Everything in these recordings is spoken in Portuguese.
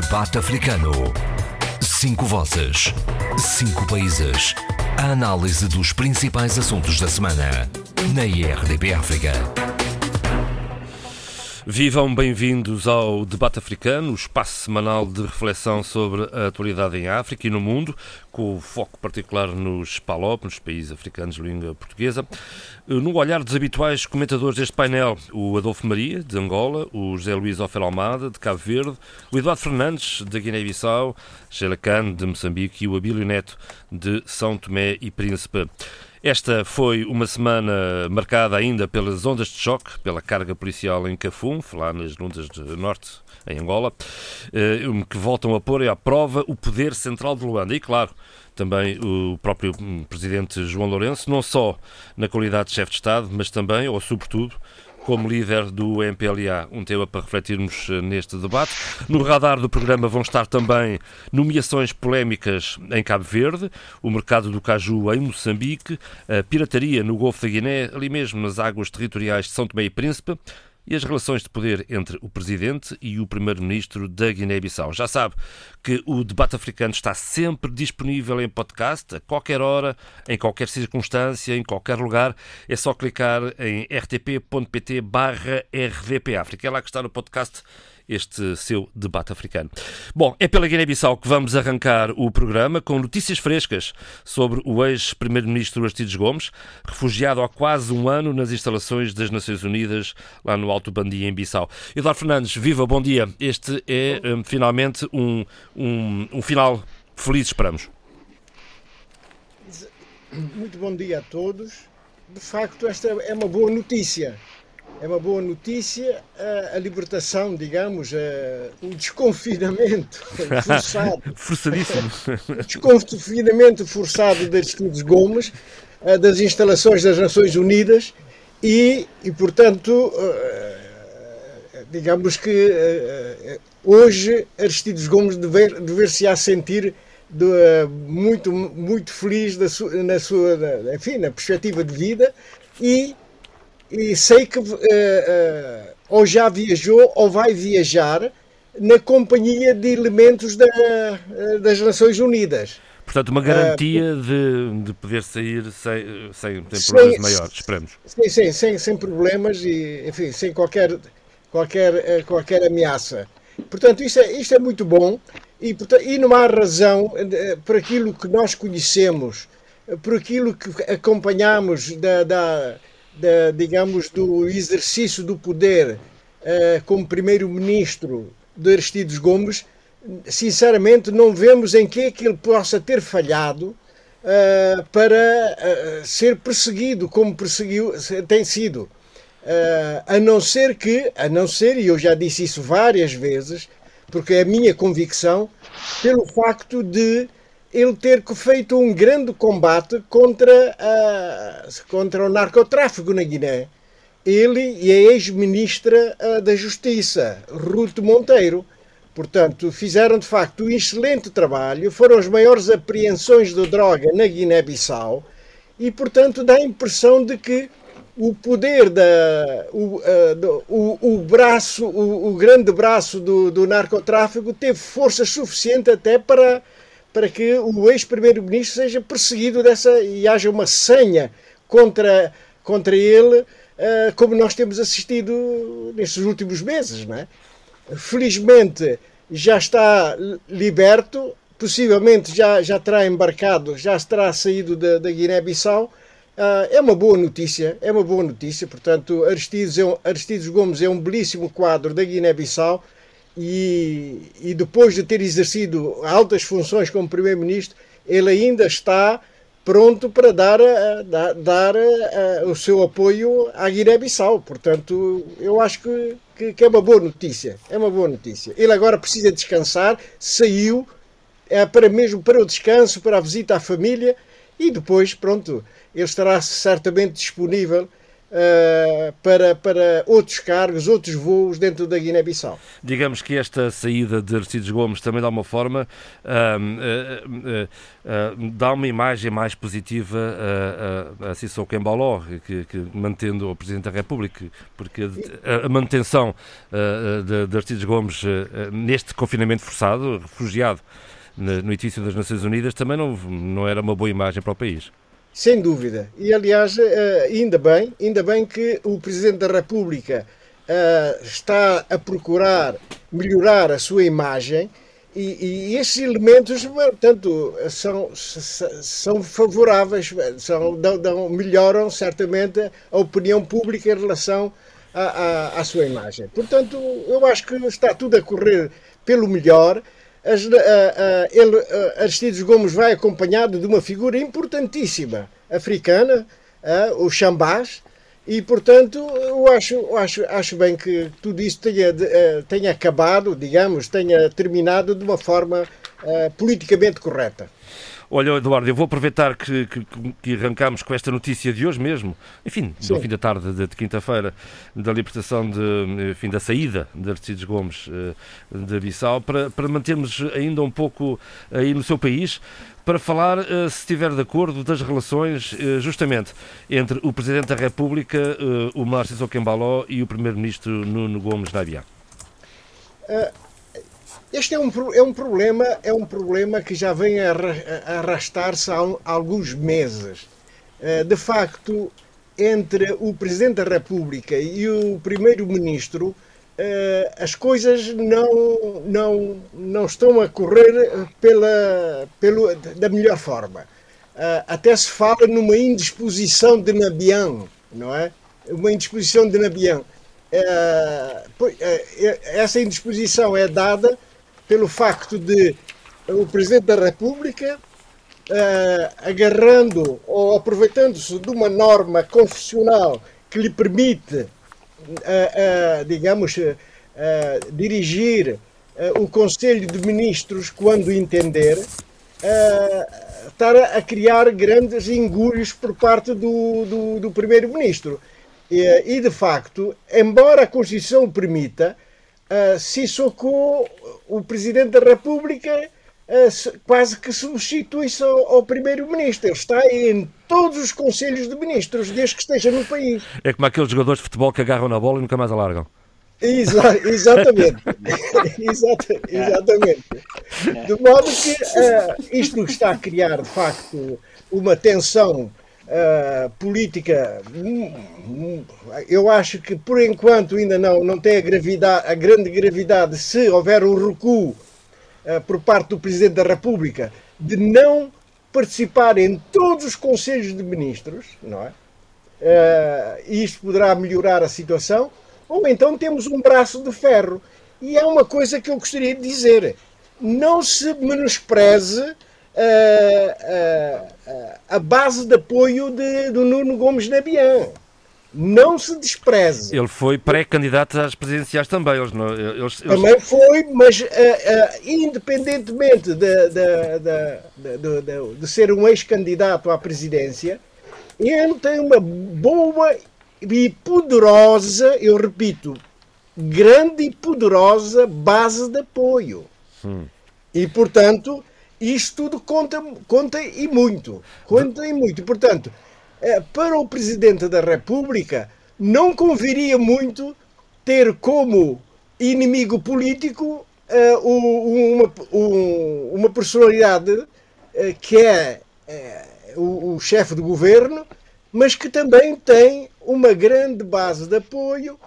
Debate Africano. Cinco vozes. Cinco países. A análise dos principais assuntos da semana. Na IRDP África. Vivam bem-vindos ao Debate Africano, o espaço semanal de reflexão sobre a atualidade em África e no mundo, com foco particular nos PALOP, nos países africanos de língua portuguesa. No olhar dos habituais comentadores deste painel, o Adolfo Maria, de Angola, o José Luís Ofel Almada, de Cabo Verde, o Eduardo Fernandes, de Guiné-Bissau, Sheila Khan, de Moçambique e o Abílio Neto, de São Tomé e Príncipe. Esta foi uma semana marcada ainda pelas ondas de choque, pela carga policial em Cafum, lá nas Lundas do Norte, em Angola, eh, que voltam a pôr à prova o poder central de Luanda. E, claro, também o próprio presidente João Lourenço, não só na qualidade de chefe de Estado, mas também, ou sobretudo, como líder do MPLA. Um tema para refletirmos eh, neste debate. No radar do programa vão estar também nomeações polémicas em Cabo Verde, o mercado do caju em Moçambique, a pirataria no Golfo da Guiné, ali mesmo nas águas territoriais de São Tomé e Príncipe e as relações de poder entre o Presidente e o Primeiro-Ministro da Guiné-Bissau. Já sabe que o debate africano está sempre disponível em podcast, a qualquer hora, em qualquer circunstância, em qualquer lugar. É só clicar em rtp.pt barra rdpafrica. É lá que está no podcast este seu debate africano. Bom, é pela Guiné-Bissau que vamos arrancar o programa com notícias frescas sobre o ex-primeiro-ministro Aristides Gomes, refugiado há quase um ano nas instalações das Nações Unidas, lá no Alto Bandi, em Bissau. Eduardo Fernandes, viva, bom dia. Este é um, finalmente um, um, um final feliz, esperamos. Muito bom dia a todos. De facto, esta é uma boa notícia é uma boa notícia a, a libertação, digamos, o desconfinamento forçado. Forçadíssimo. desconfinamento forçado de Aristides Gomes, das instalações das Nações Unidas e, e portanto, digamos que hoje Aristides Gomes dever, dever-se-á sentir de, muito, muito feliz da sua, na sua, enfim, na perspectiva de vida e e sei que uh, uh, ou já viajou ou vai viajar na companhia de elementos da, uh, das Nações Unidas. Portanto, uma garantia de, de poder sair sem, sem, sem problemas maiores, esperamos. Sim, sim, sem, sem problemas e, enfim, sem qualquer, qualquer, qualquer ameaça. Portanto, isto é, isto é muito bom e, portanto, e não há razão, por aquilo que nós conhecemos, por aquilo que acompanhamos da, da digamos, do exercício do poder uh, como primeiro-ministro de Aristides Gomes, sinceramente não vemos em que é que ele possa ter falhado uh, para uh, ser perseguido como perseguiu, tem sido. a não ser que, a não ser, e eu já disse isso várias vezes, porque é a minha convicção, pelo facto de ele ter feito um grande combate contra, a, contra o narcotráfico na Guiné. Ele e a ex-ministra da Justiça, Ruth Monteiro. Portanto, fizeram de facto um excelente trabalho, foram as maiores apreensões de droga na Guiné-Bissau e, portanto, dá a impressão de que o poder da o, uh, o, o braço o, o, grande braço do, do narcotráfico teve força suficiente até para para que o ex-primeiro-ministro seja perseguido dessa e haja uma senha contra, contra ele, uh, como nós temos assistido nestes últimos meses. Não é? Felizmente já está liberto, possivelmente já, já terá embarcado, já terá saído da, da Guiné-Bissau. Uh, é uma boa notícia, é uma boa notícia. Portanto, Aristides, é um, Aristides Gomes é um belíssimo quadro da Guiné-Bissau e, e depois de ter exercido altas funções como Primeiro-Ministro, ele ainda está pronto para dar, dar, dar o seu apoio à Guiné-Bissau. Portanto, eu acho que, que, que, é uma boa notícia. É uma boa notícia. Ele agora precisa descansar, saiu é para mesmo para o descanso, para a visita à família e depois, pronto, ele estará certamente disponível uh, para, para outros cargos, outros voos dentro da Guiné-Bissau. Digamos que esta saída de Aristides Gomes também dá uma forma, uh, dá uma imagem mais positiva a, a, a Sissoko que, que, mantendo o Presidente da República, porque a, a manutenção de, de Aristides Gomes neste confinamento forçado, refugiado no edifício das Nações Unidas, também não, não era uma boa imagem para o país. Sem dúvida. E aliás, eh, ainda bem, ainda bem que o Presidente da República eh, está a procurar melhorar a sua imagem e, e esses elementos, portanto, são, são favoráveis, são, dão, melhoram certamente a opinião pública em relação à, à, à sua imagem. Portanto, eu acho que está tudo a correr pelo melhor as, uh, uh, ele, uh, Aristides Gomes vai acompanhado de uma figura importantíssima africana, o Xambás, e portanto eu acho, eu acho, acho bem que tudo isso tenha, tenha acabado, digamos, tenha terminado de uma forma politicamente correta. Olha, Eduardo, eu vou aproveitar que, que, que arrancamos com esta notícia de hoje mesmo, enfim, Sim. do fim da tarde de, de quinta-feira, da libertação, de, enfim, da saída de Aristides Gomes uh, de Bissau, para, para mantermos ainda um pouco aí no seu país, para falar, uh, se estiver de acordo, das relações uh, justamente entre o Presidente da República, o Márcio Zoquembaló, e o Primeiro-Ministro Nuno Gomes Nabiá. Este é um, é um problema, é um problema que já vem a arrastar-se há, alguns meses. Eh, de facto, entre o Presidente da República e o Primeiro-Ministro, eh, as coisas não, não, não estão a correr pela, pelo, da melhor forma. Eh, até se fala numa indisposição de Nabian, não é? Uma indisposição de Nabian. Essa indisposição é dada pelo facto de o Presidente da República, uh, agarrando ou aproveitando-se de uma norma constitucional que lhe permite, uh, uh, digamos, dirigir o Conselho de Ministros quando entender, estar a criar grandes engulhos por parte do, do, do Primeiro-Ministro. E, de facto, embora a Constituição permita, uh, Sissoko, o Presidente da República, uh, quase que substitui-se ao, ao Primeiro-Ministro. Ele está em todos os conselhos de ministros, desde que esteja no país. É como aqueles jogadores de futebol que agarram na bola e nunca mais alargam. Exa exatamente. Exata exatamente. De modo que uh, isto está a criar, de facto, uma tensão política, eu acho que por enquanto ainda não, não tem a, gravidade, a grande gravidade se houver um recuo uh, por parte do Presidente da República de não participar em todos os conselhos de ministros, não é? Uh, isto poderá melhorar a situação, ou então temos um braço de ferro. E é uma coisa que eu gostaria de dizer: não se menospreze a, a, base de apoio de, do Nuno Gomes Nabian. Não se despreze. Ele foi pré-candidato às presidenciais também. Eles, não, eles, eles... Também foi, mas uh, uh, independentemente de, de, de, de ser um ex-candidato à presidência, ele tem uma boa e poderosa, eu repito, grande e poderosa base de apoio. Hum. E, portanto, isto tudo conta, conta e muito. Conta e muito. Portanto, é, para o Presidente da República, não conviria muito ter como inimigo político uh, uma, uma personalidade uh, que é o, o chefe de governo, mas que também tem uma grande base de apoio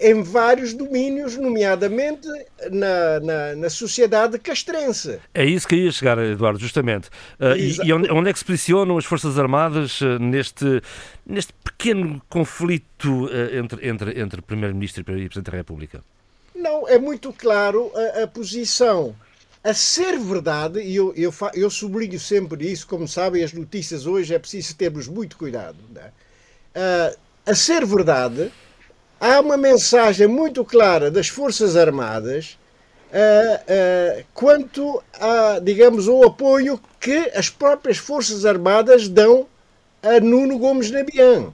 em vários domínios, nomeadamente na, na, na, sociedade castrense. É isso que ia chegar, Eduardo, justamente. Uh, e, e onde, é que se posicionam as Forças Armadas uh, neste, neste pequeno conflito entre, entre, entre Primeiro-Ministro e Presidente da República? Não, é muito claro a, a posição. A ser verdade, e eu, eu, eu sublinho sempre isso, como sabem, as notícias hoje é preciso termos muito cuidado. É? a ser verdade, há uma mensagem muito clara das Forças Armadas uh, uh, quanto a, digamos, ao apoio que as próprias Forças Armadas dão a Nuno Gomes Nabian.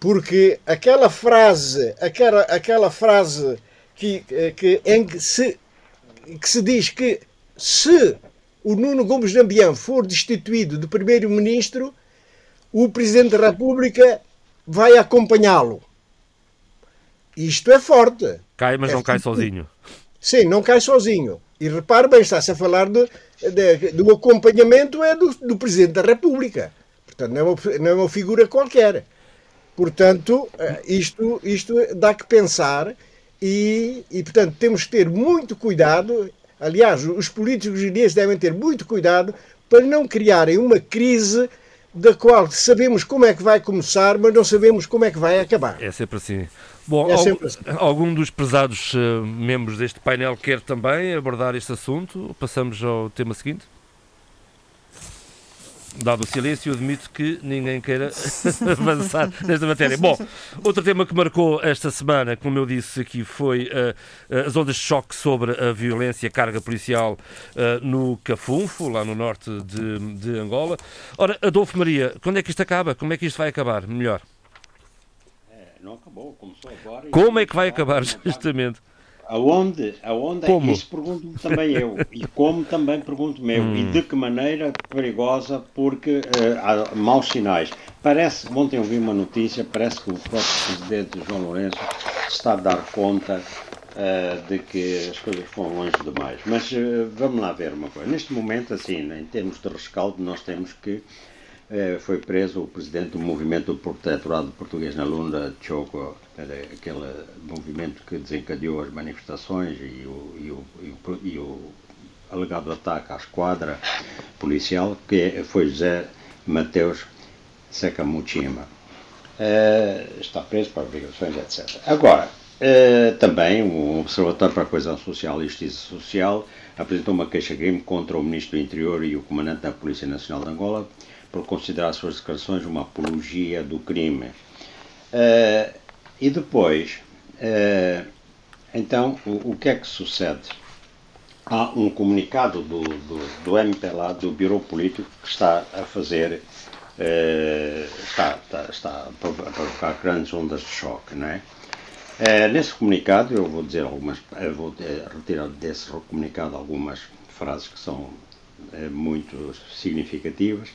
porque aquela frase, aquela, aquela frase que, que, em que se, que se diz que se o Nuno Gomes Nambian for destituído de primeiro-ministro, o Presidente da República vai acompanhá-lo. Isto é forte. Cai, mas é não cai sozinho. Sim, não cai sozinho. E repare bem, está-se a falar de, de, do acompanhamento é do, do Presidente da República. Portanto, não é, uma, não é uma figura qualquer. Portanto, eh, isto, isto dá que pensar e, e, portanto, temos que ter muito cuidado. Aliás, os políticos guineenses devem ter muito cuidado para não criarem uma crise da qual sabemos como é que vai começar, mas não sabemos como é que vai acabar. É sempre assim. Bom, é sempre assim. algum dos prezados uh, membros deste painel quer também abordar este assunto? Passamos ao tema seguinte? Dado o silêncio, admito que ninguém queira avançar nesta matéria. Bom, outro tema que marcou esta semana, como eu disse aqui, foi uh, as ondas de choque sobre a violência, a carga policial uh, no Cafunfo, lá no norte de, de Angola. Ora, Adolfo Maria, quando é que isto acaba? Como é que isto vai acabar? Melhor. É, não acabou, começou agora. Como é que vai acabar, justamente? Aonde? Aonde? Como? Isso pergunto também eu. E como também pergunto-me eu. Hum. E de que maneira perigosa, porque uh, há maus sinais. Parece, ontem ouvi uma notícia, parece que o próprio presidente João Lourenço está a dar conta uh, de que as coisas foram longe demais. Mas uh, vamos lá ver uma coisa. Neste momento, assim, em termos de rescaldo, nós temos que foi preso o presidente do movimento do protetorado português na Lunda, Choco, aquele movimento que desencadeou as manifestações e o, e o, e o, e o alegado ataque à esquadra policial, que foi José Mateus Sakamuchima. está preso para obrigações, etc. Agora, também o Observatório para a Coesão Social e Justiça Social apresentou uma queixa-crime contra o Ministro do Interior e o Comandante da Polícia Nacional de Angola por considerar as suas declarações uma apologia do crime. Uh, e depois, uh, então, o, o, que é que sucede? Há um comunicado do, do, do MPLA, do Bureau Político, que está a fazer, uh, está, está, está a provocar grandes ondas de choque, não é? nesse comunicado, eu vou dizer algumas, vou retirar desse comunicado algumas frases que são muito significativas.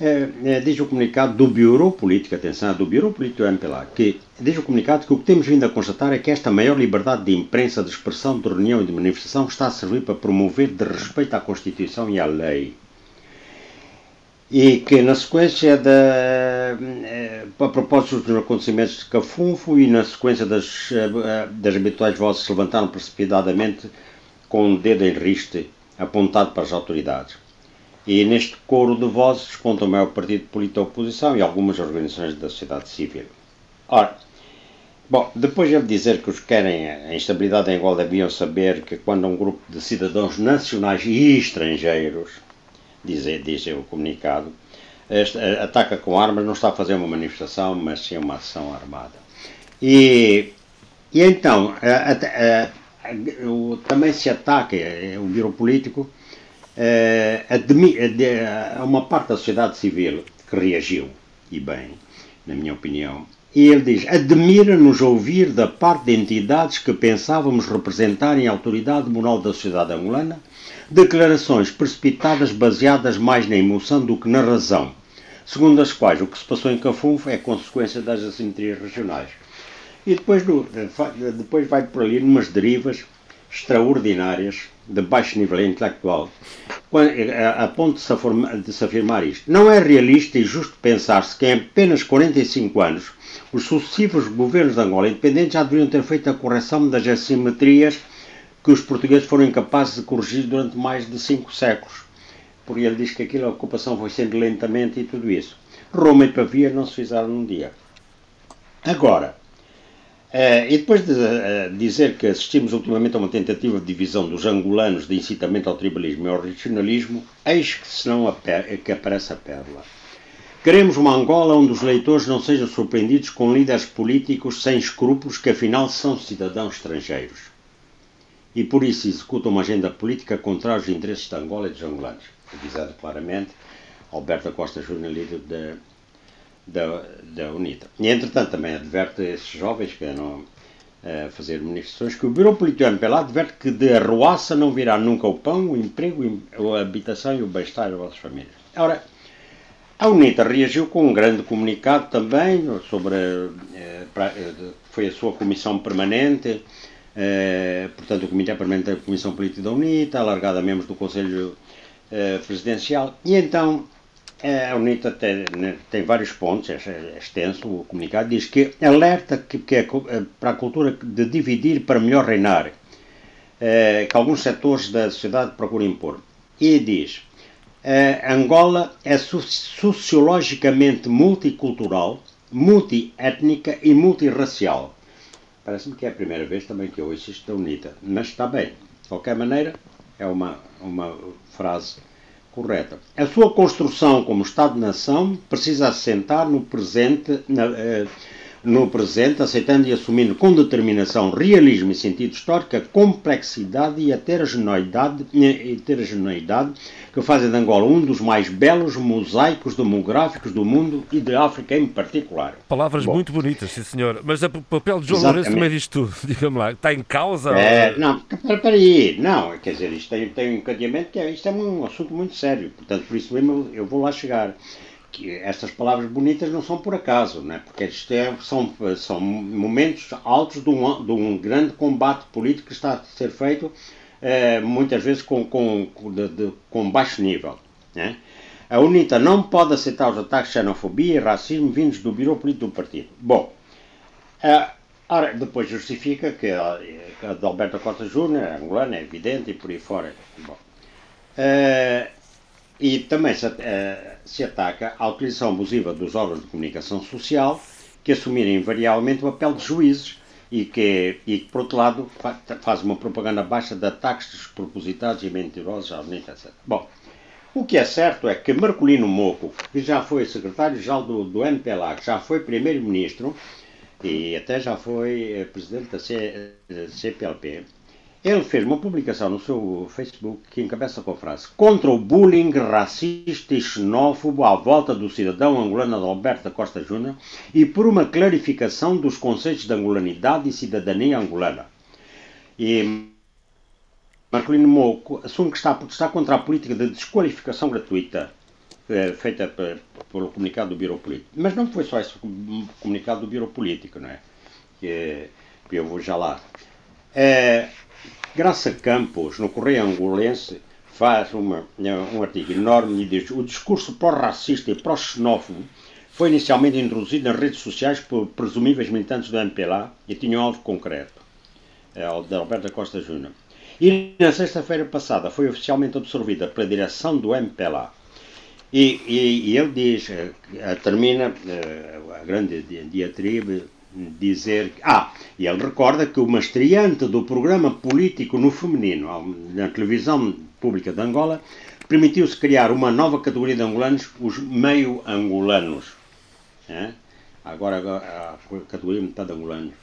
É, é, diz o comunicado do Bureau Político, atenção, do Bureau Político do MPLA, que diz o comunicado que o que temos vindo a constatar é que esta maior liberdade de imprensa, de expressão, de reunião e de manifestação está a servir para promover de respeito à Constituição e à lei. E que na sequência da. É, a propósito dos acontecimentos de Cafunfo e na sequência das, é, das habituais vozes se levantaram precipitadamente com o um dedo em riste apontado para as autoridades. E neste coro de vozes conta o maior partido político da oposição e algumas organizações da sociedade civil. Ora, bom, depois de dizer que os que querem a instabilidade em Angola deviam saber que quando um grupo de cidadãos nacionais e estrangeiros, diz, diz o comunicado, ataca com armas, não está a fazer uma manifestação, mas sim uma ação armada. E, e então, a, a, a, também se ataca o biro político é, a uma parte da sociedade civil que reagiu, e bem, na minha opinião. E ele diz: admira-nos ouvir da parte de entidades que pensávamos representarem a autoridade moral da sociedade angolana declarações precipitadas baseadas mais na emoção do que na razão, segundo as quais o que se passou em Cafunfo é consequência das assimetrias regionais. E depois, depois vai por ali numas derivas extraordinárias de baixo nível intelectual, eh, a ponto de se, afirmar, isto. Não é realista e justo pensar-se que em apenas 45 anos os sucessivos governos de Angola independentes já deveriam ter feito a correção das assimetrias que os portugueses foram incapazes de corrigir durante mais de cinco séculos. Porque ele diz que aquilo, a ocupação foi sendo lentamente e tudo isso. Roma e Pavia não se fizeram num dia. Agora, Uh, e depois de uh, dizer que assistimos ultimamente a uma tentativa de divisão dos angolanos de incitamento ao tribalismo e ao regionalismo, eis que senão que aparece a pérola. Queremos uma Angola onde os leitores não sejam surpreendidos com líderes políticos sem escrúpulos que afinal são cidadãos estrangeiros. E por isso executam uma agenda política contra os interesses de Angola e dos angolanos. Avisado claramente, Alberto Costa Júnior, líder da, da UNITA. E, entretanto, também adverte esses jovens que não a fazer manifestações que o Bureau Político MPLA adverte que de arruaça não virá nunca o pão, o emprego, a habitação e o bem-estar das vossas famílias. Ora, a UNITA reagiu com um grande comunicado também sobre. Eh, eh, foi a sua comissão permanente, eh, portanto, o Comitê Permanente da Comissão Política da UNITA, alargada a membros do Conselho Presidencial, e então a UNITA tem, né, tem vários pontos, é, é extenso o comunicado, diz que alerta que, que é para a cultura de dividir para melhor reinar, que alguns setores da sociedade procuram impor. E diz Uh, Angola é sociologicamente multicultural, multiétnica e multirracial. Parece-me que é a primeira vez também que eu ouço isto da UNITA, mas está bem. De qualquer maneira, é uma, uma frase correta. A sua construção como Estado-nação precisa assentar no presente, na, uh, no presente, aceitando e assumindo com determinação realismo e sentido histórico, a complexidade e a heterogeneidade, heterogeneidade que fazem de Angola um dos mais belos mosaicos demográficos do mundo e de África em particular. Palavras Bom, muito bonitas, sim senhor. Mas o papel de João Lourenço no meio disto tudo, diga-me lá, está em causa? É, ou... Não, para aí, não, quer dizer, isto tem, tem um encadeamento que é, isto é um assunto muito sério, portanto, por isso mesmo eu vou lá chegar que estas palavras bonitas não são por acaso, né? porque isto é, são, são momentos altos de um, de um grande combate político que está a ser feito eh, muitas vezes com, com, de, de, com baixo nível. Né? A UNITA não pode aceitar os ataques de xenofobia e racismo vindos do Biro Político do Partido. Bom, eh, depois justifica que a, a de Alberto Costa Júnior é angolana, é evidente, e por aí fora. Bom, eh, e também se, uh, se, ataca a utilização abusiva dos órgãos de comunicação social que assumirem invariavelmente o papel de juízes e que, e que por outro lado, faz uma propaganda baixa de ataques despropositados e mentirosos à Unidade, etc. Bom, o que é certo é que Marcolino Moco, que já foi secretário-geral do, do MPLA, que já foi primeiro-ministro e até já foi eh, presidente da C, CPLP, ele fez uma publicação no seu Facebook que encabeça com a frase Contra o bullying racista e xenófobo à volta do cidadão angolano Alberto Costa Júnior e por uma clarificação dos conceitos de angolanidade e cidadania angolana. E Marcolino Moco assume que está a protestar contra a política de desqualificação gratuita eh, feita pelo comunicado do Biro Político. Mas não foi só esse comunicado do Biro Político, não é? Que, que eu vou já lá. É, Graça Campos, no Correio Angolense, faz uma, um artigo enorme e diz o discurso pró-racista e pró-xenófobo foi inicialmente introduzido nas redes sociais por presumíveis militantes do MPLA e tinha um alvo concreto, é o de Alberto Costa Júnior. E na sexta-feira passada foi oficialmente absorvida pela direção do MPLA. E, e, e ele diz, eh, termina eh, a grande diatribe dizer. Ah, e ele recorda que uma estreante do programa político no feminino na televisão pública de Angola permitiu-se criar uma nova categoria de angolanos, os meio-angolanos. É? Agora a categoria metade angolanos.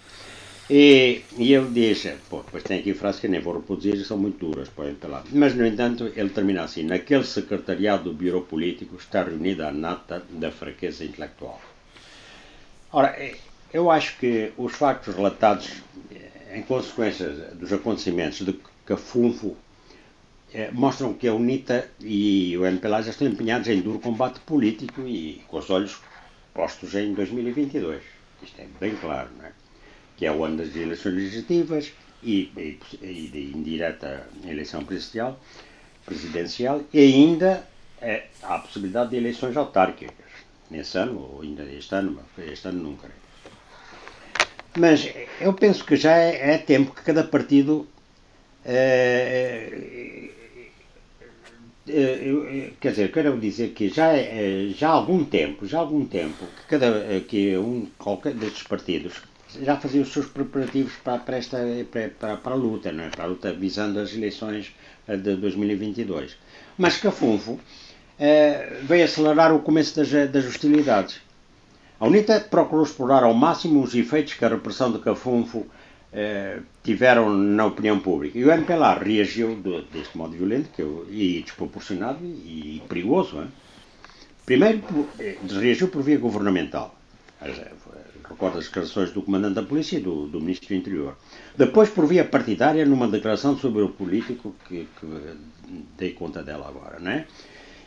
E, e ele diz, pô, depois tem aqui frases que nem vou reproduzir, são muito duras, podem lá. Mas, no entanto, ele termina assim: naquele secretariado do Bureau Político está reunida a nata da fraqueza intelectual. Ora, eu acho que os factos relatados eh, em consequência dos acontecimentos de Cafunfo eh, mostram que a UNITA e o MPLA já estão empenhados em duro combate político e com os olhos postos em 2022. Isto é bem claro, não é? Que é o ano das eleições legislativas e, e, e de indireta eleição presidencial, presidencial e ainda é, há a possibilidade de eleições autárquicas nesse ano, ou ainda este ano, este ano nunca. Mas eu penso que já é, é tempo que cada partido. É, é, quer dizer, quero dizer que já, já há algum tempo, já algum tempo, que, cada, que um, qualquer destes partidos já fazia os seus preparativos para, para, esta, para, para a luta, não é? para a luta visando as eleições de 2022. Mas Cafunfo veio acelerar o começo das, das hostilidades. A UNITA procurou explorar ao máximo os efeitos que a repressão de Cafunfo eh, tiveram na opinião pública. E o MPLA reagiu de, deste modo violento que eu, e desproporcionado e, e perigoso, Primeiro, eh, reagiu por via governamental. Recorda as declarações do comandante da polícia e do, do ministro do interior. Depois, por via partidária, numa declaração sobre o político, que, que dei conta dela agora, não é?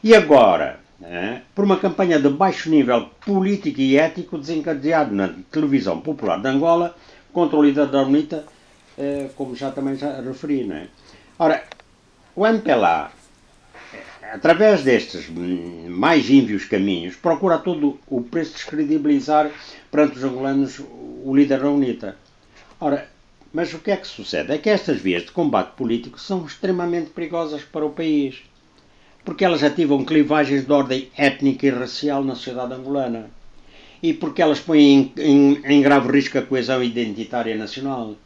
E agora, é, por uma campanha de baixo nível político e ético desencadeado na televisão popular de Angola contra o líder da UNITA, é, como já também já referi. Não é? Ora, o MPLA, através destes mais ínvios caminhos, procura a todo o preço descredibilizar perante os angolanos o líder da UNITA. Ora, mas o que é que sucede? É que estas vias de combate político são extremamente perigosas para o país porque elas ativam clivagens de ordem étnica e racial na sociedade angolana e porque elas põem em, em, em grave risco a coesão identitária nacional.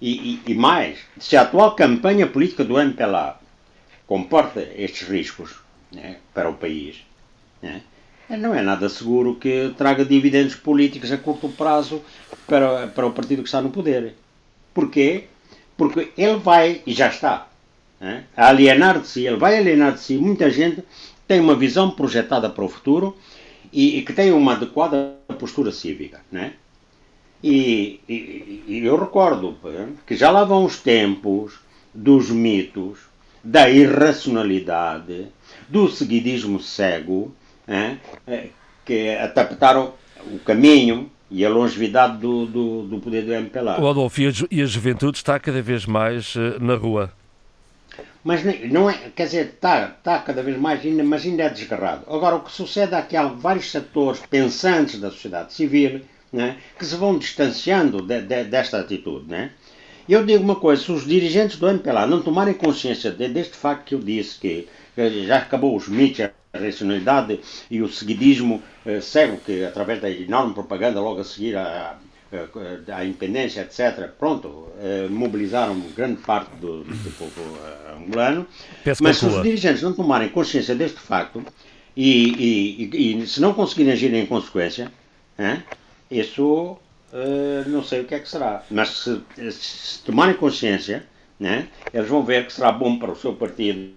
E, e, e, mais, se a atual campanha política do MPLA comporta estes riscos né, para o país, né, não é nada seguro que traga dividendos políticos a curto prazo para, para o partido que está no poder. Porquê? Porque ele vai, e já está, né? a alienar de si, ele vai alienar de si muita gente tem uma visão projetada para o futuro e, e que tem uma adequada postura cívica. Né? E, e, e, eu recordo que já lá vão os tempos dos mitos, da irracionalidade, do seguidismo cego, né? que adaptaram o caminho e a longevidade do, do, do poder do MPLA. O Adolfo, e a, e a juventude está cada vez mais uh, na rua. Mas não é, quer dizer, está, está cada vez mais, mas ainda é desgarrado. Agora, o que sucede é que há vários setores pensantes da sociedade civil né, que se vão distanciando de, de, desta atitude. Né? Eu digo uma coisa, se os dirigentes do MPLA não tomarem consciência de, deste facto que eu disse, que, que já acabou os mitos, a racionalidade e o seguidismo eh, cego, que através da enorme propaganda logo a seguir a, a independência, etc., pronto, eh, mobilizaram grande parte do, do povo eh, angolano. Mas se os dirigentes não tomarem consciência deste facto e, e, e se não conseguirem agir em consequência, hein, isso uh, não sei o que é que será. Mas se, se tomarem consciência, né, eles vão ver que será bom para o seu partido.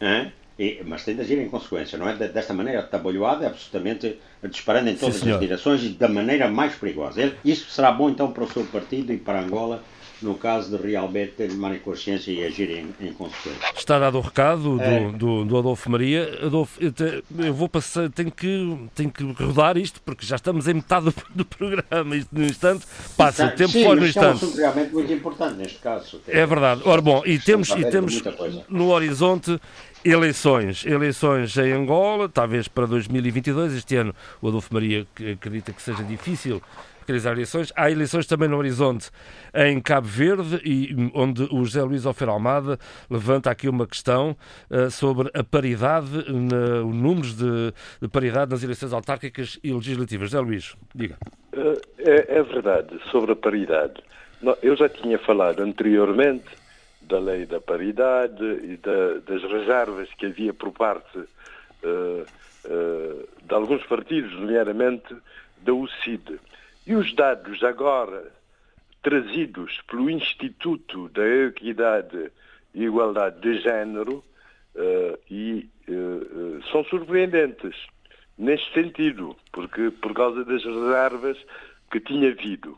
Hein, e, mas tem de agir em consequência, não é? Desta maneira atabalhoada, é absolutamente disparando em todas Sim, as direções e da maneira mais perigosa. Isso será bom então para o seu partido e para Angola, no caso de realmente tomarem consciência e agirem em, em consequência. Está dado o recado do, é. do, do, Adolfo Maria. Adolfo, eu, te, eu, vou passar, tenho que, tenho que rodar isto, porque já estamos em metade do, do programa. Isto, no instante, passa o tempo fora no instante. É um realmente muito importante neste caso. É verdade. Ora, bom, e temos, e temos no horizonte Eleições, eleições em Angola, talvez para 2022. Este ano o Adolfo Maria acredita que seja difícil realizar eleições. Há eleições também no horizonte em Cabo Verde, e, onde o José Luís Alfer Almada levanta aqui uma questão uh, sobre a paridade, na, os números de, de, paridade nas eleições autárquicas e legislativas. José Luís, diga. Uh, é, é verdade, sobre a paridade. Eu já tinha falado anteriormente da lei da paridade e da, das reservas que havia por parte uh, uh, de alguns partidos, nomeadamente da UCID. E os dados agora trazidos pelo Instituto da Equidade e Igualdade de Género uh, e, são surpreendentes neste sentido, porque por causa das reservas que tinha havido.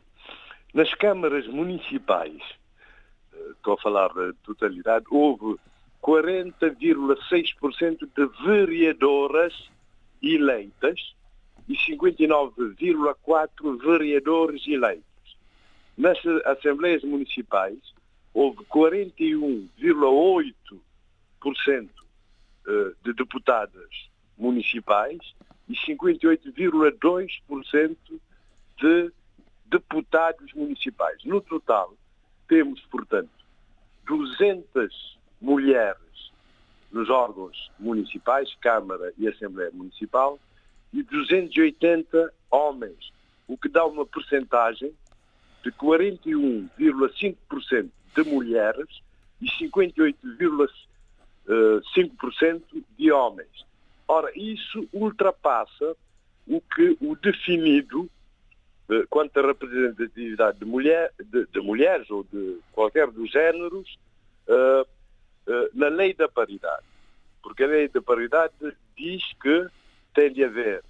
Nas câmaras municipais, estou a falar da totalidade, houve 40,6% de vereadoras eleitas e 59,4% vereadores eleitos. Nas assembleias municipais, houve 41,8% eh, de deputadas municipais e 58,2% de deputados municipais. No total, temos, portanto, 200 mulheres nos órgãos municipais, Câmara e Assembleia Municipal, e 280 homens, o que dá uma percentagem de 41,5% de mulheres e 58,5% de homens. Ora, isso ultrapassa o que o definido quanto à representatividade de, mulher, de, de, mulheres ou de qualquer dos géneros uh, uh, na lei da paridade. Porque a lei da paridade diz que tem de haver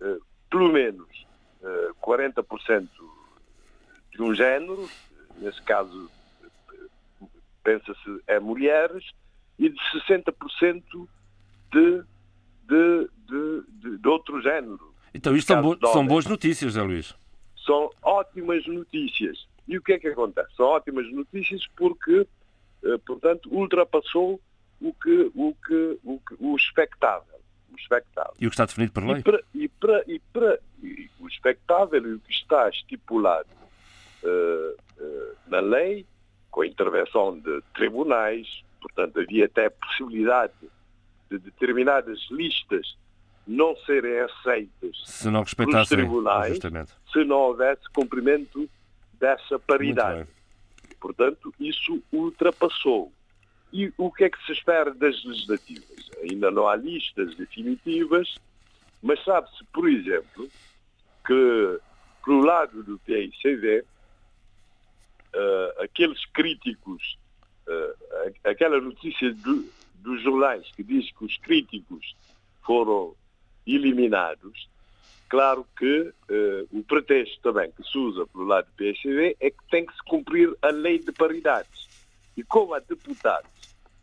uh, pelo menos uh, 40% de um género, nesse caso pensa-se é mulheres, e de 60% de, de, de, de, outro género. Então isto são, bo são boas notícias, Zé Luís. São ótimas notícias. E o que é que acontece? São ótimas notícias porque, eh, portanto, ultrapassou o que o, que, o, que, o expectável. O expectável. E o que está definido por lei? E, para, e, para, e, para, e o expectável e o que está estipulado uh, uh, na lei, com a intervenção de tribunais, portanto, havia até a possibilidade de determinadas listas não serem aceitas se não pelos tribunais justamente. se não houvesse cumprimento dessa paridade. Portanto, isso ultrapassou. E o que é que se espera das legislativas? Ainda não há listas definitivas, mas sabe-se, por exemplo, que pelo lado do PICV, uh, eh, aqueles críticos, uh, aquela notícia do, dos jornais que diz que os críticos foram eliminados, Claro que uh, o pretexto também que se usa pelo lado do PSV é que tem que se cumprir a lei de paridades. E como há deputados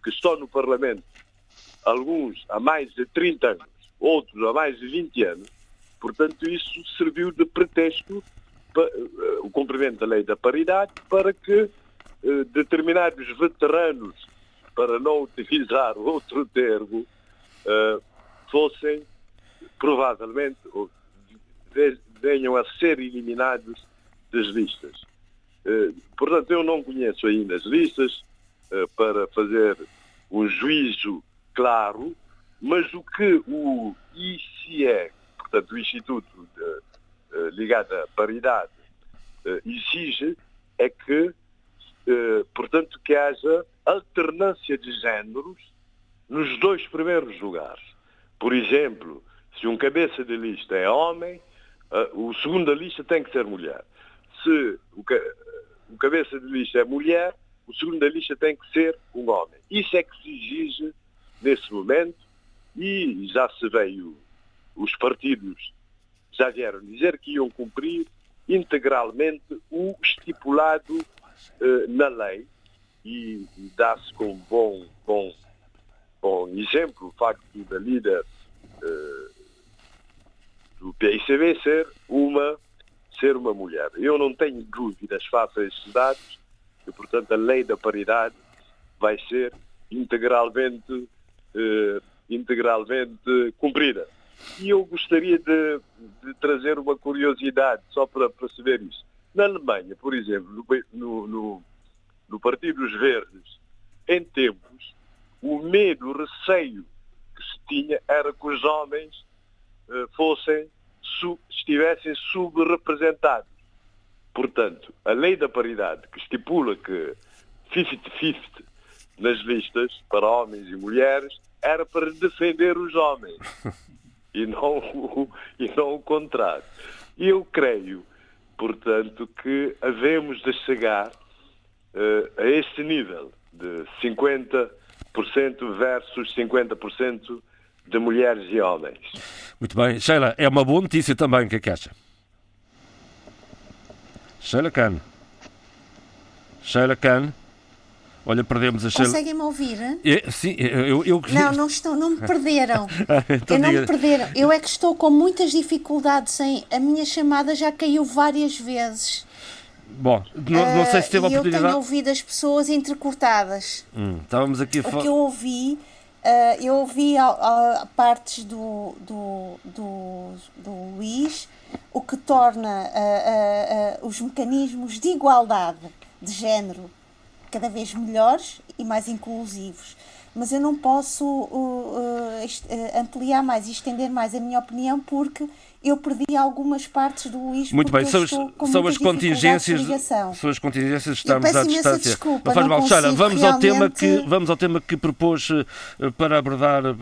que estão no Parlamento, alguns há mais de 30 anos, outros há mais de 20 anos, portanto isso serviu de pretexto uh, o cumprimento da lei da paridade para que uh, determinados veteranos, para não utilizar outro termo, fossem provavelmente, venham a ser eliminados das listas. Eh, portanto, eu não conheço ainda as listas eh, para fazer um juízo claro, mas o que o ICE, portanto, o Instituto de, eh, ligado à paridade, exige é que, portanto, que haja alternância de géneros nos dois primeiros lugares. Por exemplo, se um cabeça de lista é homem, uh, o segundo da lista tem que ser mulher. Se o, ca o cabeça de lista é mulher, o segundo da lista tem que ser um homem. Isso é que se exige nesse momento e já se veio, os partidos já vieram dizer que iam cumprir integralmente o estipulado uh, na lei e, dá-se como bom, bom, bom exemplo o facto da líder uh, do PICB ser uma, ser uma mulher. Eu não tenho dúvidas face a esses dados e, portanto, a lei da paridade vai ser integralmente, eh, integralmente cumprida. E eu gostaria de, de, trazer uma curiosidade só para perceber isso. Na Alemanha, por exemplo, no, no, no Partido dos Verdes, em tempos, o medo, o receio que se tinha era que os homens fossem, estivessem subrepresentados. Portanto, a lei da paridade, que estipula que 50-50 nas listas para homens e mulheres, era para defender os homens e não o, e não o contrário. E eu creio, portanto, que havemos de chegar uh, a este nível de 50% versus 50% de mulheres e homens. Muito bem. Sheila, é uma boa notícia também, o que é que acha? Sheila Khan. Sheila Khan. Olha, perdemos a Sheila. Conseguem-me ouvir? É, sim, eu, eu... Não, não, estou, não me perderam. então, eu não diga. me perderam. Eu é que estou com muitas dificuldades em. A minha chamada já caiu várias vezes. Bom, não, não sei se teve uh, a oportunidade. Eu tenho ouvido as pessoas entrecortadas. Hum, estávamos aqui a falar. O que eu ouvi Uh, eu ouvi uh, partes do, do, do, do Luís, o que torna uh, os mecanismos de igualdade de género cada vez melhores e mais inclusivos. Mas eu não posso ampliar mais e estender mais a minha opinião porque eu perdi algumas partes do Luís Muito bem, são, são as contingências, são as contingências de estarmos à distância. Desculpa, não faz não mal, Sara, vamos realmente... ao tema que vamos ao tema que propôs uh, para abordar uh,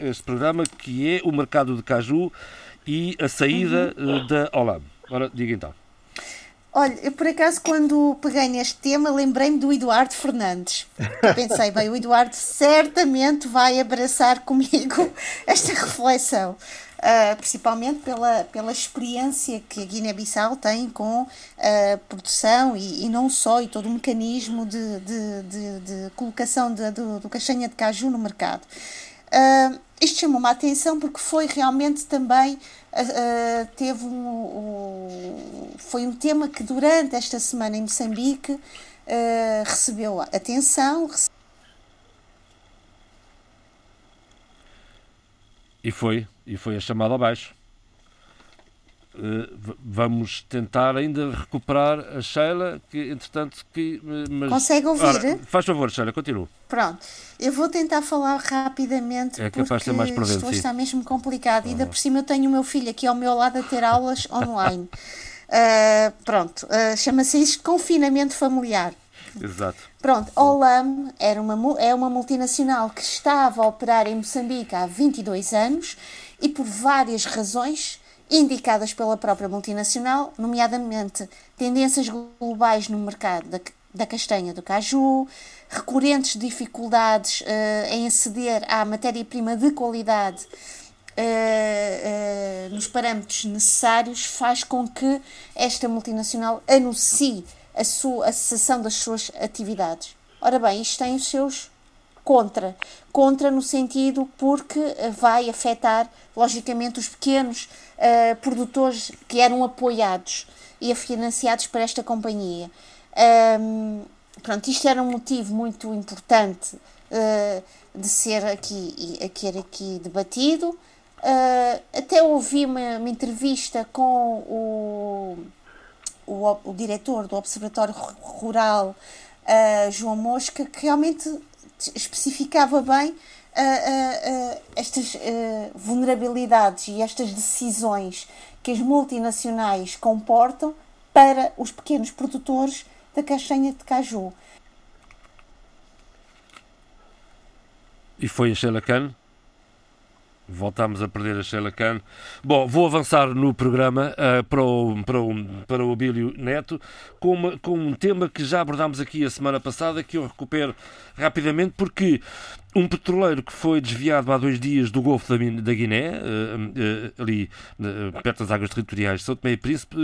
este programa, que é o mercado de caju e a saída uhum. uh, da Holanda. Ora, diga então. Olha, eu por acaso quando peguei neste tema lembrei-me do Eduardo Fernandes. Pensei, bem, o Eduardo certamente vai abraçar comigo esta reflexão. Uh, principalmente pela, pela experiência que a Guiné-Bissau tem com a produção e, e, não só, e todo o mecanismo de, de, de, de colocação de, do, do castanha de caju no mercado. Uh, isto chamou-me a atenção porque foi realmente também uh, teve um, um, foi um tema que durante esta semana em Moçambique uh, recebeu atenção. E foi, e foi a chamada abaixo. Uh, vamos tentar ainda recuperar a Sheila, que entretanto que. Mas... Consegue ouvir? Ora, faz favor, Sheila, continua. Pronto, eu vou tentar falar rapidamente é porque ser mais prudente, isto está mesmo complicado. Ainda por cima eu tenho o meu filho aqui ao meu lado a ter aulas online. Uh, pronto, uh, chama-se isto confinamento familiar. Exato. Pronto, Olam era uma, é uma multinacional que estava a operar em Moçambique há 22 anos e por várias razões indicadas pela própria multinacional, nomeadamente tendências globais no mercado da, da castanha do caju, recorrentes dificuldades uh, em aceder à matéria-prima de qualidade uh, uh, nos parâmetros necessários, faz com que esta multinacional anuncie a, sua, a cessação das suas atividades. Ora bem, isto tem os seus contra. Contra no sentido porque vai afetar, logicamente, os pequenos uh, produtores que eram apoiados e financiados por esta companhia. Um, pronto, isto era um motivo muito importante uh, de ser aqui, aqui, aqui debatido. Uh, até ouvi uma, uma, entrevista com o, o, o, diretor do Observatório Rural, uh, João Mosca, que realmente especificava bem estas vulnerabilidades e estas decisões que as multinacionais comportam para os pequenos produtores da castanha de caju. E foi a Sheila Khan? Voltámos a perder a Sheila Khan. Bom, vou avançar no programa uh, para, o, para, o, para o Abílio Neto com, uma, com um tema que já abordámos aqui a semana passada, que eu recupero rapidamente, porque um petroleiro que foi desviado há dois dias do Golfo da, Guiné, uh, uh, ali perto das águas territoriais de São Tomé e Príncipe,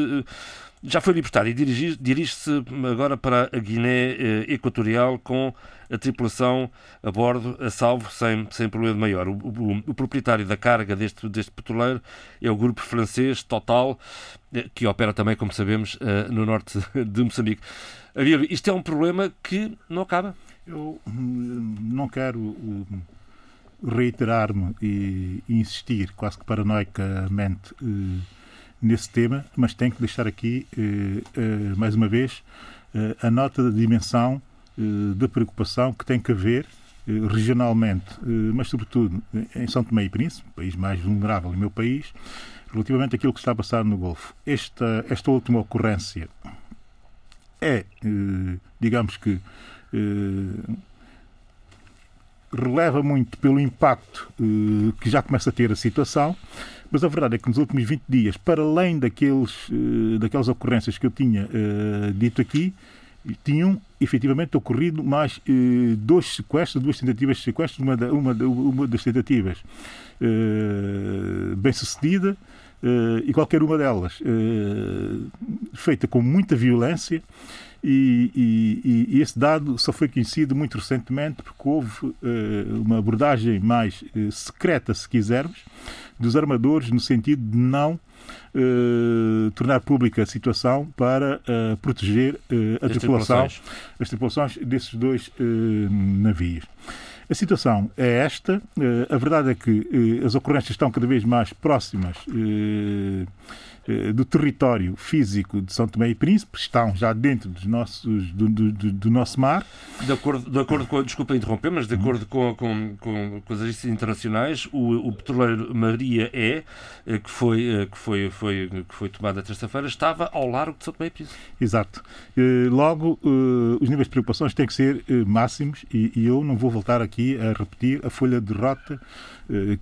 já foi libertado e dirige-se agora para a Guiné eh, Equatorial com a tripulação a bordo, a salvo, sem, sem problema maior. O, o, o, proprietário da carga deste, deste petroleiro é o grupo francês Total, eh, que opera também, como sabemos, eh, no norte de Moçambique. Isto é um problema que não acaba. Eu hum, não quero hum, reiterar-me e insistir quase que paranoicamente nesse tema, mas tenho que deixar aqui, mais uma vez, a nota da dimensão da preocupação que tem que haver regionalmente, mas sobretudo em São Tomé e Príncipe, país mais vulnerável do meu país, relativamente àquilo que está a passar no Golfo. Esta, esta última ocorrência é, digamos que, releva muito pelo impacto que já começa a ter a situação, mas a verdade é que nos últimos 20 dias, para além daqueles, uh, daquelas ocorrências que eu tinha dito aqui, tinham efetivamente ocorrido mais dois sequestros, duas tentativas de sequestro, uma, da, uma, uma das tentativas bem sucedida e qualquer uma delas feita com muita violência. E, e, e, esse dado só foi conhecido muito recentemente porque houve uh, uma abordagem mais uh, secreta, se quisermos, dos armadores no sentido de não Uh, tornar pública a situação para uh, proteger uh, a as tripulação, tripulações. as tripulações desses dois navios. A situação é esta. a verdade é que as ocorrências estão cada vez mais próximas do território físico de São Tomé e Príncipe, estão já dentro dos nossos, do, do, do nosso mar. De acordo, de acordo com, desculpa interromper, mas de acordo com, com, com, com as agências internacionais, o, o petroleiro Maria E, eh, que foi, eh, que foi, foi, que foi tomado a terça-feira, estava ao largo de São Tomé e Príncipe. Exato. Logo, os níveis de preocupações têm que ser máximos e eu não vou voltar aqui a repetir a folha de rota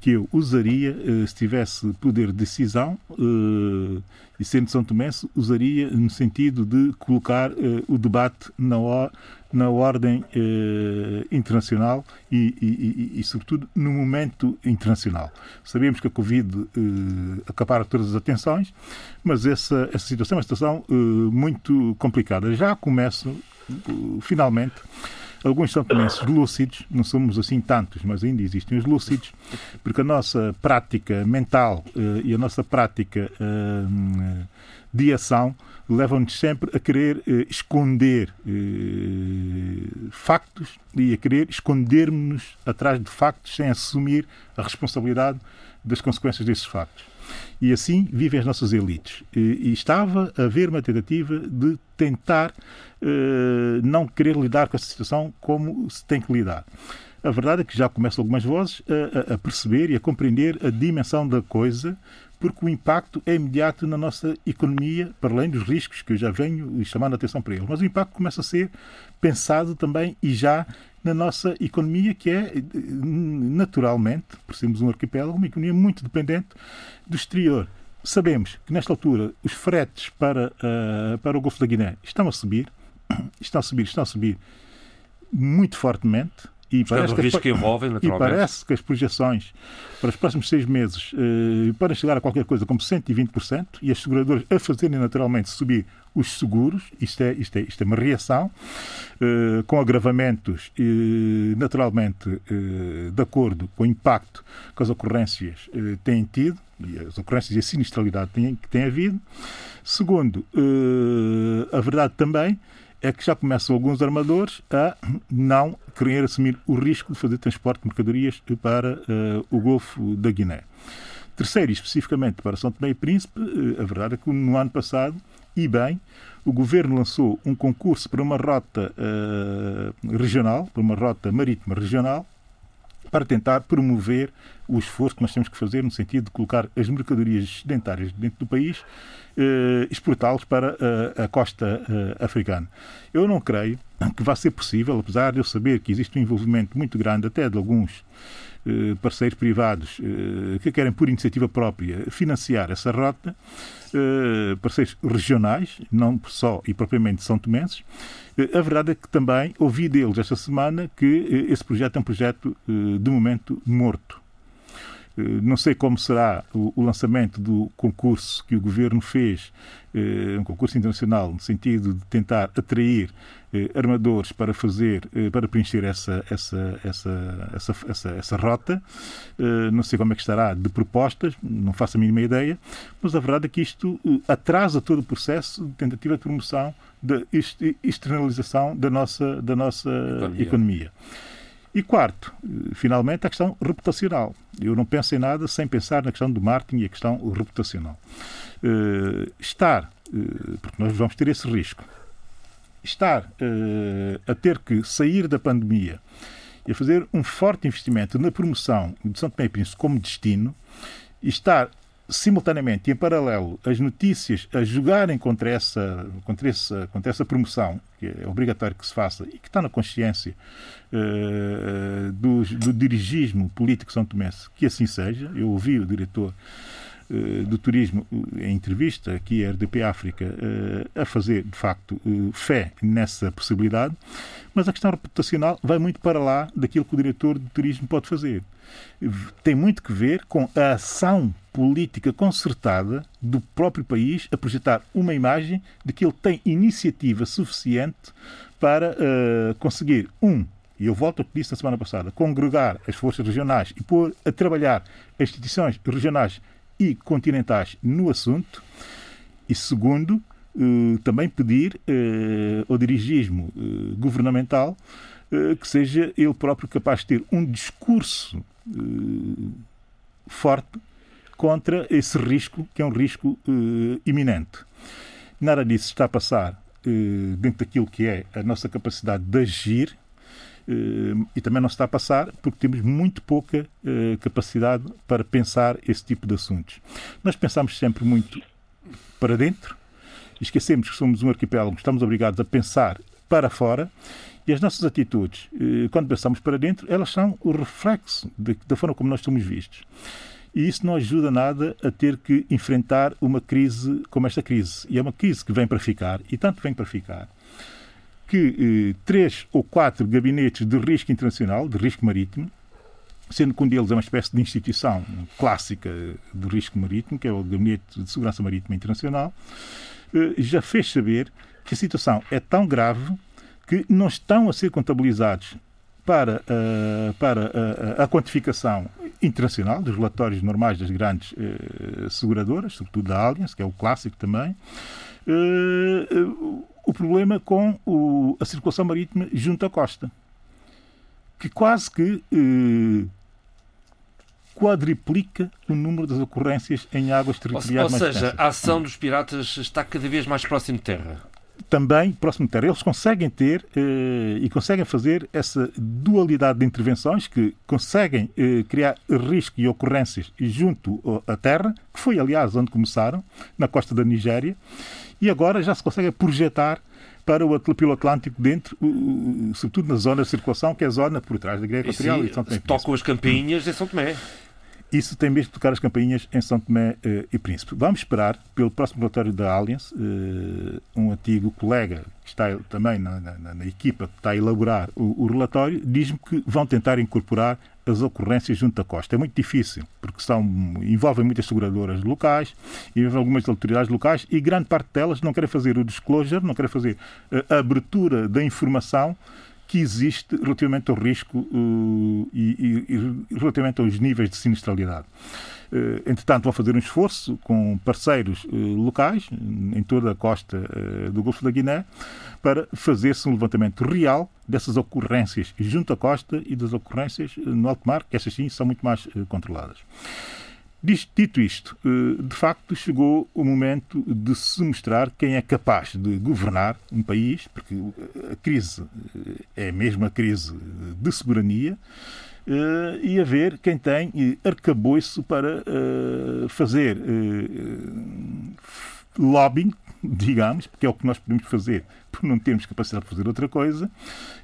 que eu usaria se tivesse poder de decisão e sendo São Tomé usaria no sentido de colocar o debate na, na ordem eh, internacional e, e, e, e, sobretudo, no momento internacional. Sabemos que a Covid eh, acapara todas as atenções, mas essa, essa situação é uma situação eh, muito complicada. Já começam, eh, finalmente, alguns são tomenses lúcidos, não somos assim tantos, mas ainda existem os lúcidos, porque a nossa prática mental eh, e a nossa prática eh, de ação levam-nos sempre a querer eh, esconder factos e a querer escondermos-nos atrás de factos sem assumir a responsabilidade das consequências desses factos. E assim vivem as nossas elites. E, e estava a haver uma tentativa de tentar eh, não querer lidar com essa situação como se tem que lidar. A verdade é que já começam algumas vozes a, a, perceber e a compreender a dimensão da coisa porque o impacto é imediato na nossa economia, para além dos riscos que eu já venho chamando a atenção para ele. Mas o impacto começa a ser pensado também e já na nossa economia, que é naturalmente, por sermos um arquipélago, uma economia muito dependente do exterior. Sabemos que nesta altura os fretes para, uh, para o Golfo da Guiné estão a subir, estão a subir, estão a subir muito fortemente e parece, que, que envolvem, e parece que as projeções para os próximos seis meses eh, para chegar a qualquer coisa como 120% e as seguradoras a fazerem naturalmente subir os seguros, isto é, isto é, isto é uma reação, eh, com agravamentos, eh, naturalmente, de acordo com o impacto que as ocorrências têm tido, e as ocorrências e a sinistralidade que têm havido. Segundo, a verdade também é que já começam alguns armadores a não querer assumir o risco de fazer transporte de mercadorias para uh, o Golfo da Guiné. Terceiro, especificamente para São Tomé e Príncipe, uh, a verdade é que no ano passado, e bem, o governo lançou um concurso para uma rota uh, regional, para uma rota marítima regional, para tentar promover o esforço que nós temos que fazer no sentido de colocar as mercadorias sedentárias dentro do país exportá-los para eh, a costa eh, africana. Eu não creio que vá ser possível, apesar de eu saber que existe um envolvimento muito grande até de alguns eh, parceiros privados eh, que querem, por iniciativa própria, financiar essa rota, eh, parceiros regionais, não só e propriamente são tomenses. A verdade é que também ouvi deles esta semana que esse projeto é um projeto, de momento, morto. Eh, não sei como será o, lançamento do concurso que o governo fez, eh, um concurso internacional, no sentido de tentar atrair eh, armadores para fazer, para preencher essa, essa, essa, essa, essa, essa rota. Não sei como é que estará de propostas, não faço a mínima ideia, mas a verdade é que isto atrasa todo o processo de tentativa de promoção da externalização da nossa, da nossa economia. economia. E quarto, finalmente, a questão reputacional. Eu não penso em nada sem pensar na questão do marketing e a questão reputacional. Uh, estar, uh, porque nós vamos ter esse risco, estar uh, a ter que sair da pandemia e a fazer um forte investimento na promoção de São Tomé e Príncipe como destino e estar simultaneamente e em paralelo as notícias a jogarem contra essa, contra essa, contra essa promoção, que é obrigatório que se faça e que está na consciência uh, do, do dirigismo político São Tomé, que assim seja. Eu ouvi o diretor do turismo em entrevista aqui à RDP África uh, a fazer, de facto, fé nessa possibilidade, mas a questão reputacional vai muito para lá daquilo que o diretor do turismo pode fazer. Tem muito que ver com a ação política concertada do próprio país a projetar uma imagem de que ele tem iniciativa suficiente para uh, conseguir, um, e eu volto ao que disse na semana passada, congregar as forças regionais e pôr a trabalhar as instituições regionais e continentais no assunto, e segundo, uh, também pedir uh, ao dirigismo governamental que seja ele próprio capaz de ter um discurso forte contra esse risco, que é um risco iminente. Nada disso está a passar dentro daquilo que é a nossa capacidade de agir e também não está a passar porque temos muito pouca capacidade para pensar esse tipo de assuntos. Nós pensamos sempre muito para dentro, esquecemos que somos um arquipélago, estamos obrigados a pensar para fora E as nossas atitudes, eh, quando pensamos para dentro, elas são o reflexo da forma como nós somos vistos. E isso não ajuda nada a ter que enfrentar uma crise como esta crise. E é uma crise que vem para ficar, e tanto vem para ficar, que eh, três ou quatro gabinetes de risco internacional, de risco marítimo, sendo que um deles é uma espécie de instituição clássica do risco marítimo, que é o Gabinete de Segurança Marítima Internacional, eh, já fez saber que a situação é tão grave que não estão a ser contabilizados para, uh, para uh, a quantificação internacional dos relatórios normais das grandes uh, seguradoras, sobretudo da Allianz, que é o clássico também, o problema com o, a circulação marítima junto à costa, que quase que quadriplica o número das ocorrências em águas territoriais ou, ou seja, a ação dos piratas está cada vez mais próximo de terra também próximo terra. Eles conseguem ter eh, e conseguem fazer essa dualidade de intervenções que conseguem eh, criar risco e ocorrências junto à terra, que foi, aliás, onde começaram, na costa da Nigéria, e agora já se consegue projetar para o pelo Atlântico dentro, sobretudo na zona de circulação, que é a zona por trás da Guerra Equatorial e São Tomé. Tocam as campainhas em São Tomé. Isso tem mesmo de tocar as campainhas em São Tomé eh, e Príncipe. Vamos esperar pelo próximo relatório da Allianz, eh, um antigo colega que está também na, na, na equipa que está a elaborar o, o relatório, diz-me que vão tentar incorporar as ocorrências junto à costa. É muito difícil, porque são, envolvem muitas seguradoras locais, envolvem algumas autoridades locais e grande parte delas não querem fazer o disclosure, não querem fazer a abertura da informação que existe relativamente ao risco uh, e, e, relativamente aos níveis de sinistralidade. Uh, entretanto, vão fazer um esforço com parceiros uh, locais em toda a costa do Golfo da Guiné para fazer-se um levantamento real dessas ocorrências junto à costa e das ocorrências no alto mar, que essas sim são muito mais controladas. Dito isto, eh, de facto chegou o momento de se mostrar quem é capaz de governar um país, porque a crise eh, é mesmo a crise de soberania, eh, e a ver quem tem arcabouço para fazer lobbying digamos, porque é o que nós podemos fazer por não termos capacidade de fazer outra coisa,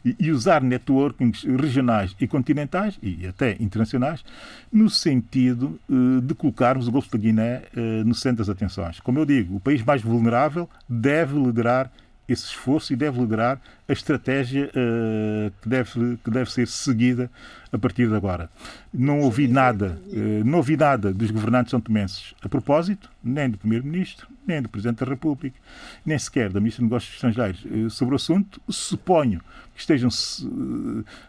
e, e usar networkings regionais e continentais, e até internacionais, no sentido uh, de colocarmos o Golfo da Guiné uh, no centro das atenções. Como eu digo, o país mais vulnerável deve liderar esse esforço e deve liderar a estratégia uh, que, deve, que deve ser seguida a partir de agora. Não ouvi nada, uh, não ouvi nada dos governantes santomenses a propósito, nem do Primeiro-Ministro, nem do Presidente da República, nem sequer da Ministra dos Negócios Estrangeiros uh, sobre o assunto. Suponho que estejam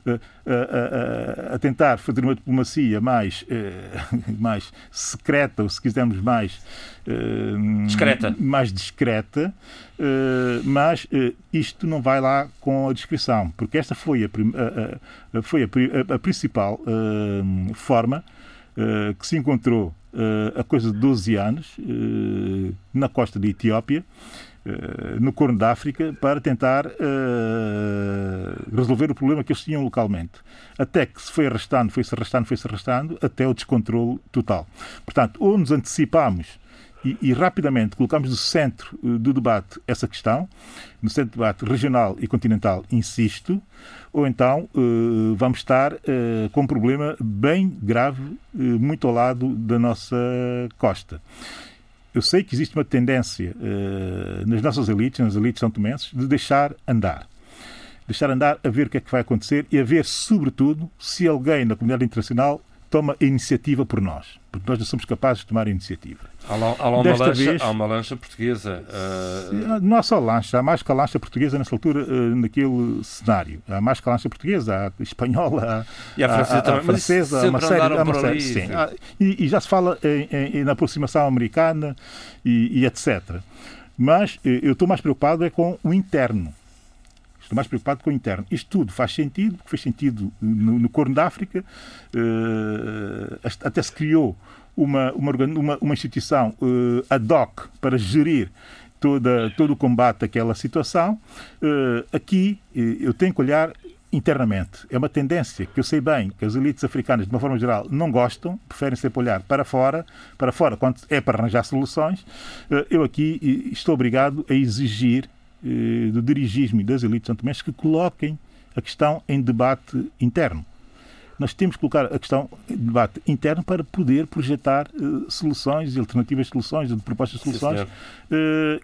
a, a, a, tentar fazer uma diplomacia mais, mais secreta, ou se quisermos mais discreta, mais discreta mas isto não vai lá com a descrição, porque esta foi a, foi a, principal forma que se encontrou uh, a coisa de 12 anos na costa da Etiópia, no Corno da África, para tentar resolver o problema que eles tinham localmente. Até que se foi arrastando, foi-se arrastando, foi-se arrastando, até o descontrole total. Portanto, ou nos antecipamos e, e, rapidamente colocamos no centro uh, do debate essa questão, no centro do debate regional e continental, insisto, ou então uh, vamos estar uh, com um problema bem grave, muito ao lado da nossa costa. Eu sei que existe uma tendência nas nossas elites, nas elites são tomenses, de deixar andar. Deixar andar a ver o que é que vai acontecer e a ver, sobretudo, se alguém na comunidade internacional toma a iniciativa por nós, porque nós não somos capazes de tomar a iniciativa. Há, lá, há, lá uma, lancha, vez, há uma lancha portuguesa. Uh... Não há só lancha, há mais que a lancha portuguesa nessa altura, uh, naquele cenário. Há mais que a lancha portuguesa, há a espanhola, há, e a francesa, há, a francesa, há uma série. Há uma série sim. e, e, já se fala em, em, na aproximação americana e, e etc. Mas eh, eu estou mais preocupado é com o interno Estou mais preocupado com o interno. Isto tudo faz sentido, porque fez sentido no, no Corno da África, uh, até se criou uma, uma, uma, instituição uh, ad hoc para gerir toda, todo o combate àquela situação. Uh, aqui eu tenho que olhar internamente. É uma tendência que eu sei bem que as elites africanas, de uma forma geral, não gostam, preferem sempre olhar para fora, para fora quando é para arranjar soluções. Eu aqui estou obrigado a exigir eh, do dirigismo e das elites santomenses que coloquem a questão em debate interno. Nós temos que colocar a questão em debate interno para poder projetar uh, soluções, alternativas de soluções, de propostas de soluções uh,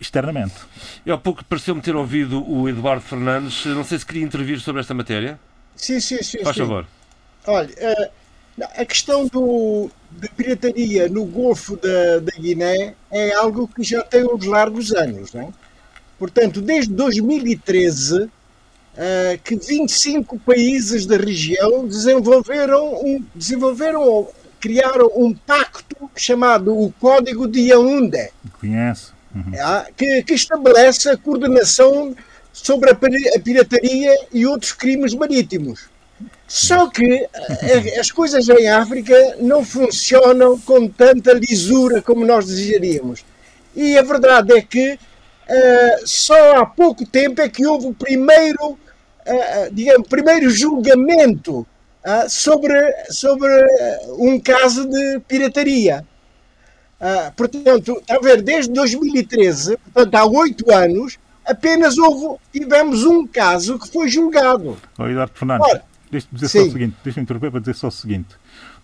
externamente. E há pouco pareceu-me ter ouvido o Eduardo Fernandes. Não sei se queria intervir sobre esta matéria. Sim, sim, sim. Faz sim. favor. Olha, a questão do, da pirataria no Golfo da, da Guiné é algo que já tem uns largos anos. Não é? Portanto, desde 2013, uh, que 25 países da região desenvolveram, um, desenvolveram ou criaram um pacto chamado o Código de Yaoundé. Conheço. Uhum. Que, que, estabelece a coordenação sobre a, a pirataria e outros crimes marítimos. Só que as coisas em África não funcionam com tanta lisura como nós desejaríamos. E a verdade é que uh, só há pouco tempo é que houve o primeiro, uh, digamos, primeiro julgamento uh, sobre, sobre um caso de pirataria. portanto, está a ver, desde 2013, portanto há oito anos, apenas houve, tivemos um caso que foi julgado. Oh, Eduardo Fernandes. Ora, Deixa-me dizer Sim. só o seguinte, deixa-me interromper para dizer só o seguinte.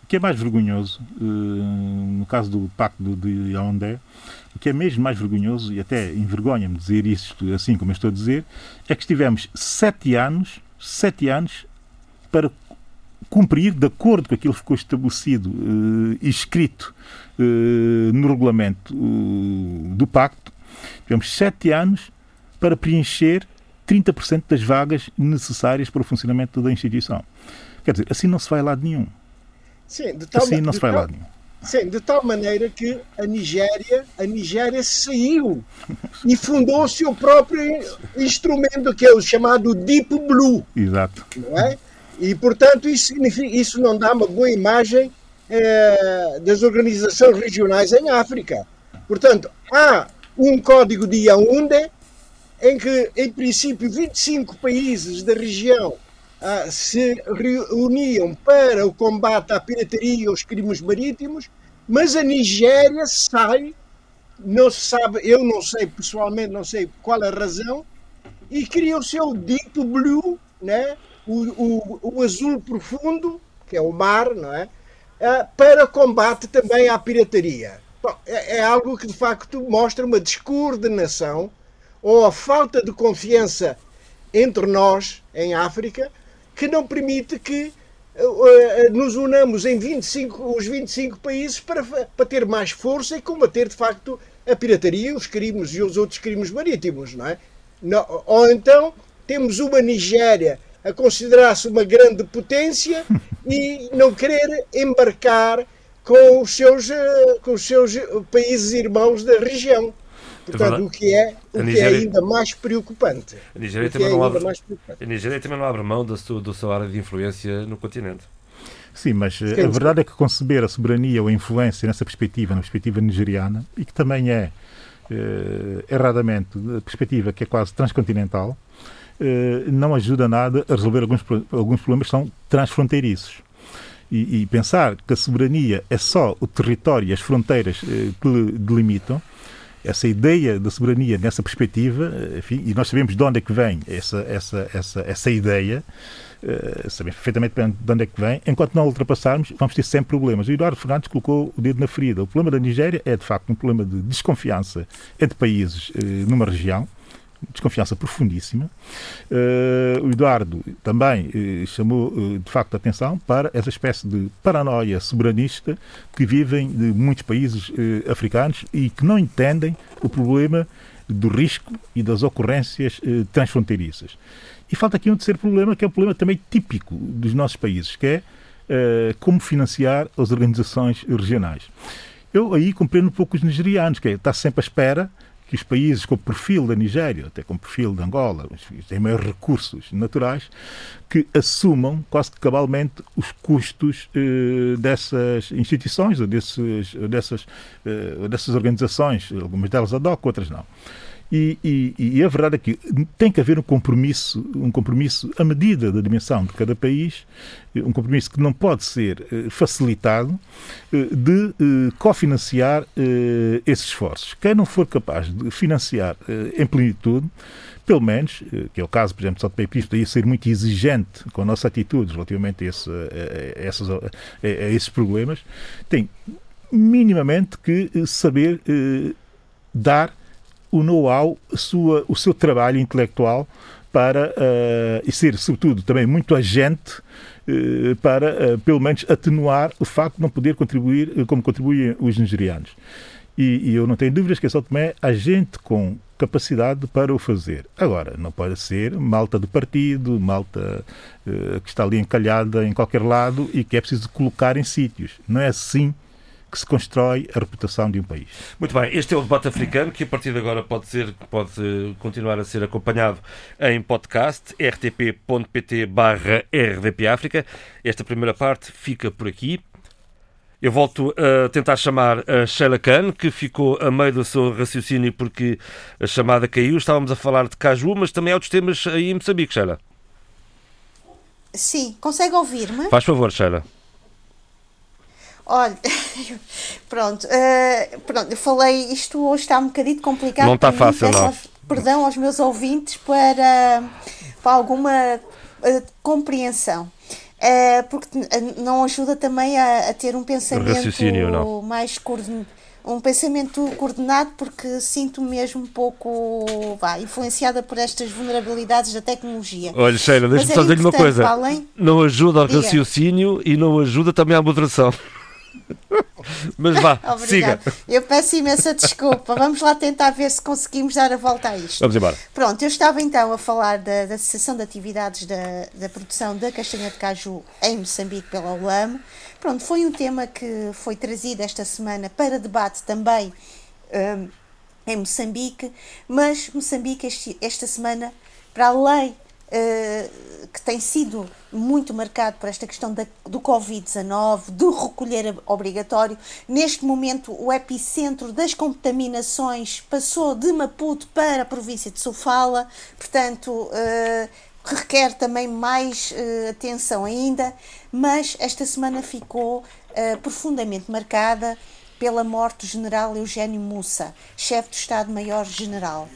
O que é mais vergonhoso, no caso do pacto de Yaoundé, o que é mesmo mais vergonhoso, e até envergonha-me dizer isto assim como eu estou a dizer, é que estivemos sete anos, sete anos, para cumprir, de acordo com aquilo que ficou estabelecido uh, e escrito uh, no regulamento do pacto, tivemos sete anos para preencher 30% das vagas necessárias para o funcionamento da instituição. Quer dizer, assim não se vai a lado nenhum. Sim, de tal, assim não se vai tal, a lado nenhum. Sim, de tal maneira que a Nigéria, a Nigéria saiu e fundou o seu próprio instrumento, que é o chamado Deep Blue. Exato. Não é? E, portanto, isso, isso não dá uma boa imagem eh, das organizações regionais em África. Portanto, há um código de Yaoundé em que, em princípio, 25 países da região se reuniam para o combate à pirataria e aos crimes marítimos, mas a Nigéria sai, não se sabe, eu não sei pessoalmente, não sei qual a razão, e cria o seu Deep Blue, né? o, o, o azul profundo, que é o mar, não é? Ah, para combate também à pirataria. Bom, é, é algo que de facto mostra uma descoordenação ou a falta de confiança entre nós em África que não permite que uh, nos unamos em 25, os 25 países para, para ter mais força e combater de facto a pirataria, os crimes e os outros crimes marítimos, não é? Não, ou então temos uma Nigéria a considerar-se uma grande potência e não querer embarcar com os seus, uh, com os seus países irmãos da região. Portanto, é o que é, o Nigéria, que é ainda mais preocupante. A Nigéria, também, é não abre, a Nigéria também não abre mão da sua, da sua área de influência no continente. Sim, mas sim, a verdade é que conceber a soberania ou a influência nessa perspectiva, na perspectiva nigeriana, e que também é, eh, erradamente, a perspectiva que é quase transcontinental, eh, não ajuda nada a resolver alguns, alguns problemas que são transfronteiriços. E, e, pensar que a soberania é só o território e as fronteiras eh, que delimitam, essa ideia da soberania nessa perspectiva, enfim, e nós sabemos de onde é que vem essa, essa, essa, essa ideia, uh, sabemos perfeitamente de onde é que vem, enquanto não ultrapassarmos, vamos ter sempre problemas. O Eduardo Fernandes colocou o dedo na ferida. O problema da Nigéria é, de facto, um problema de desconfiança entre países uh, numa região, desconfiança profundíssima. Uh, o Eduardo também uh, chamou, uh, de facto, a atenção para essa espécie de paranoia soberanista que vivem de muitos países africanos e que não entendem o problema do risco e das ocorrências transfronteiriças. E falta aqui um terceiro problema, que é um problema também típico dos nossos países, que é como financiar as organizações regionais. Eu aí compreendo um pouco os nigerianos, que é, está sempre à espera que os países com o perfil da Nigéria, até com o perfil de Angola, têm maiores recursos naturais, que assumam quase cabalmente os custos eh, dessas instituições ou desses, dessas, eh, dessas organizações, algumas delas ad hoc, outras não. E, e, e, a verdade é que tem que haver um compromisso, um compromisso à medida da dimensão de cada país, um compromisso que não pode ser eh, facilitado eh, de eh, cofinanciar esses esforços. Quem não for capaz de financiar em plenitude, pelo menos, que é o caso, por exemplo, de São Príncipe, daí ser muito exigente com a nossa atitude relativamente a, esse, a, a, a esses problemas, tem minimamente que saber dar o know-how, o seu trabalho intelectual para, uh, e ser, sobretudo, também muito agente uh, para, uh, pelo menos, atenuar o facto de não poder contribuir como contribuem os nigerianos. E, e, eu não tenho dúvidas que a São é agente com capacidade para o fazer. Agora, não pode ser malta do partido, malta que está ali encalhada em qualquer lado e que é preciso colocar em sítios. Não é assim que se constrói a reputação de um país. Muito bem, este é o debate africano que a partir de agora pode ser pode continuar a ser acompanhado em podcast rtp.pt barra rdpafrica. Esta primeira parte fica por aqui. Eu volto a tentar chamar a Sheila Khan, que ficou a meio do seu raciocínio porque a chamada caiu. Estávamos a falar de caju, mas também há outros temas aí em Moçambique, Sheila. Sim, consegue ouvir-me? Faz favor, Sheila. Olha, pronto, uh, pronto, eu falei, isto hoje está um bocadinho complicado. Não está fácil, não. Perdão aos meus ouvintes para, para alguma uh, compreensão. Uh, porque não ajuda também a, a ter um pensamento mais coordenado um pensamento coordenado porque sinto mesmo um pouco vá, influenciada por estas vulnerabilidades da tecnologia. Olha, Sheila, deixa-me é só dizer-lhe uma coisa. Além... Não ajuda ao Diga. raciocínio e não ajuda também à moderação. Mas vá, siga. Eu peço imensa desculpa. Vamos lá tentar ver se conseguimos dar a volta a isto. Vamos embora. Pronto, eu estava então a falar da, da Associação de Atividades da, da Produção da Castanha de Caju em Moçambique pela ULAM. Pronto, foi um tema que foi trazido esta semana para debate também um, em Moçambique, mas Moçambique este, esta semana, para além eh, que tem sido muito marcado por esta questão da, do Covid-19, do recolher obrigatório. Neste momento, o epicentro das contaminações passou de Maputo para a província de Sofala, portanto, uh, requer também mais uh, atenção ainda, mas esta semana ficou uh, profundamente marcada pela morte do general Eugênio Mussa, chefe do Estado-Maior-General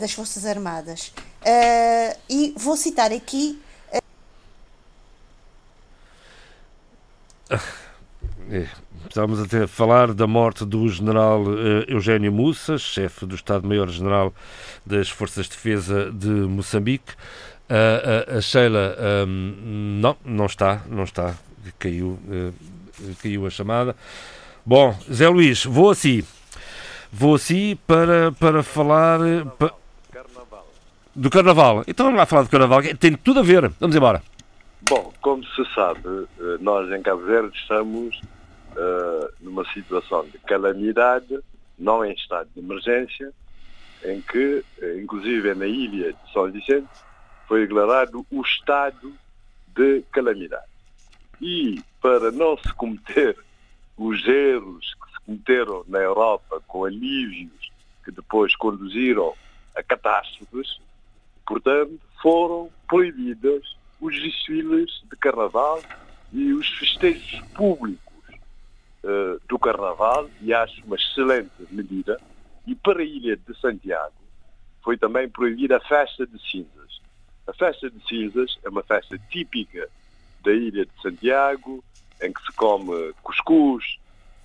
das Forças Armadas. Uh, e vou citar aqui. Uh... Estávamos a ter, falar da morte do general uh, Eugênio Mussa, chefe do Estado-Maior-General das Forças de Defesa de Moçambique. Uh, a Sheila um, não, não está, não está, caiu, uh, caiu a chamada. Bom, Zé Luís, vou assim, vou assim para, para falar. Pa, do Carnaval. Então vamos lá falar do Carnaval, tem tudo a ver. Vamos embora. Bom, como se sabe, eh, nós em Cabo Verde estamos uh, numa situação de calamidade, não em estado de emergência, em que, eh, inclusive na ilha de São Vicente, foi declarado o estado de calamidade. E para não se cometer os erros que se cometeram na Europa com alívios que depois conduziram a catástrofes, Portanto, foram proibidas os desfiles de carnaval e os festejos públicos uh, do carnaval, e acho uma excelente medida. E para a Ilha de Santiago foi também proibida a festa de cinzas. A festa de cinzas é uma festa típica da Ilha de Santiago, em que se come cuscuz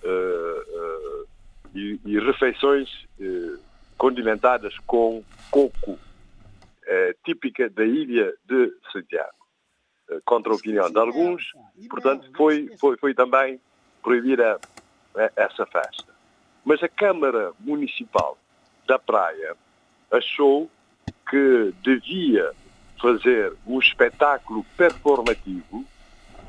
uh, uh, e, e, refeições condimentadas com coco é, típica da ilha de Santiago. Eh, contra a opinião de alguns, portanto, foi, foi, foi também proibida eh, essa festa. Mas a Câmara Municipal da Praia achou que devia fazer um espetáculo performativo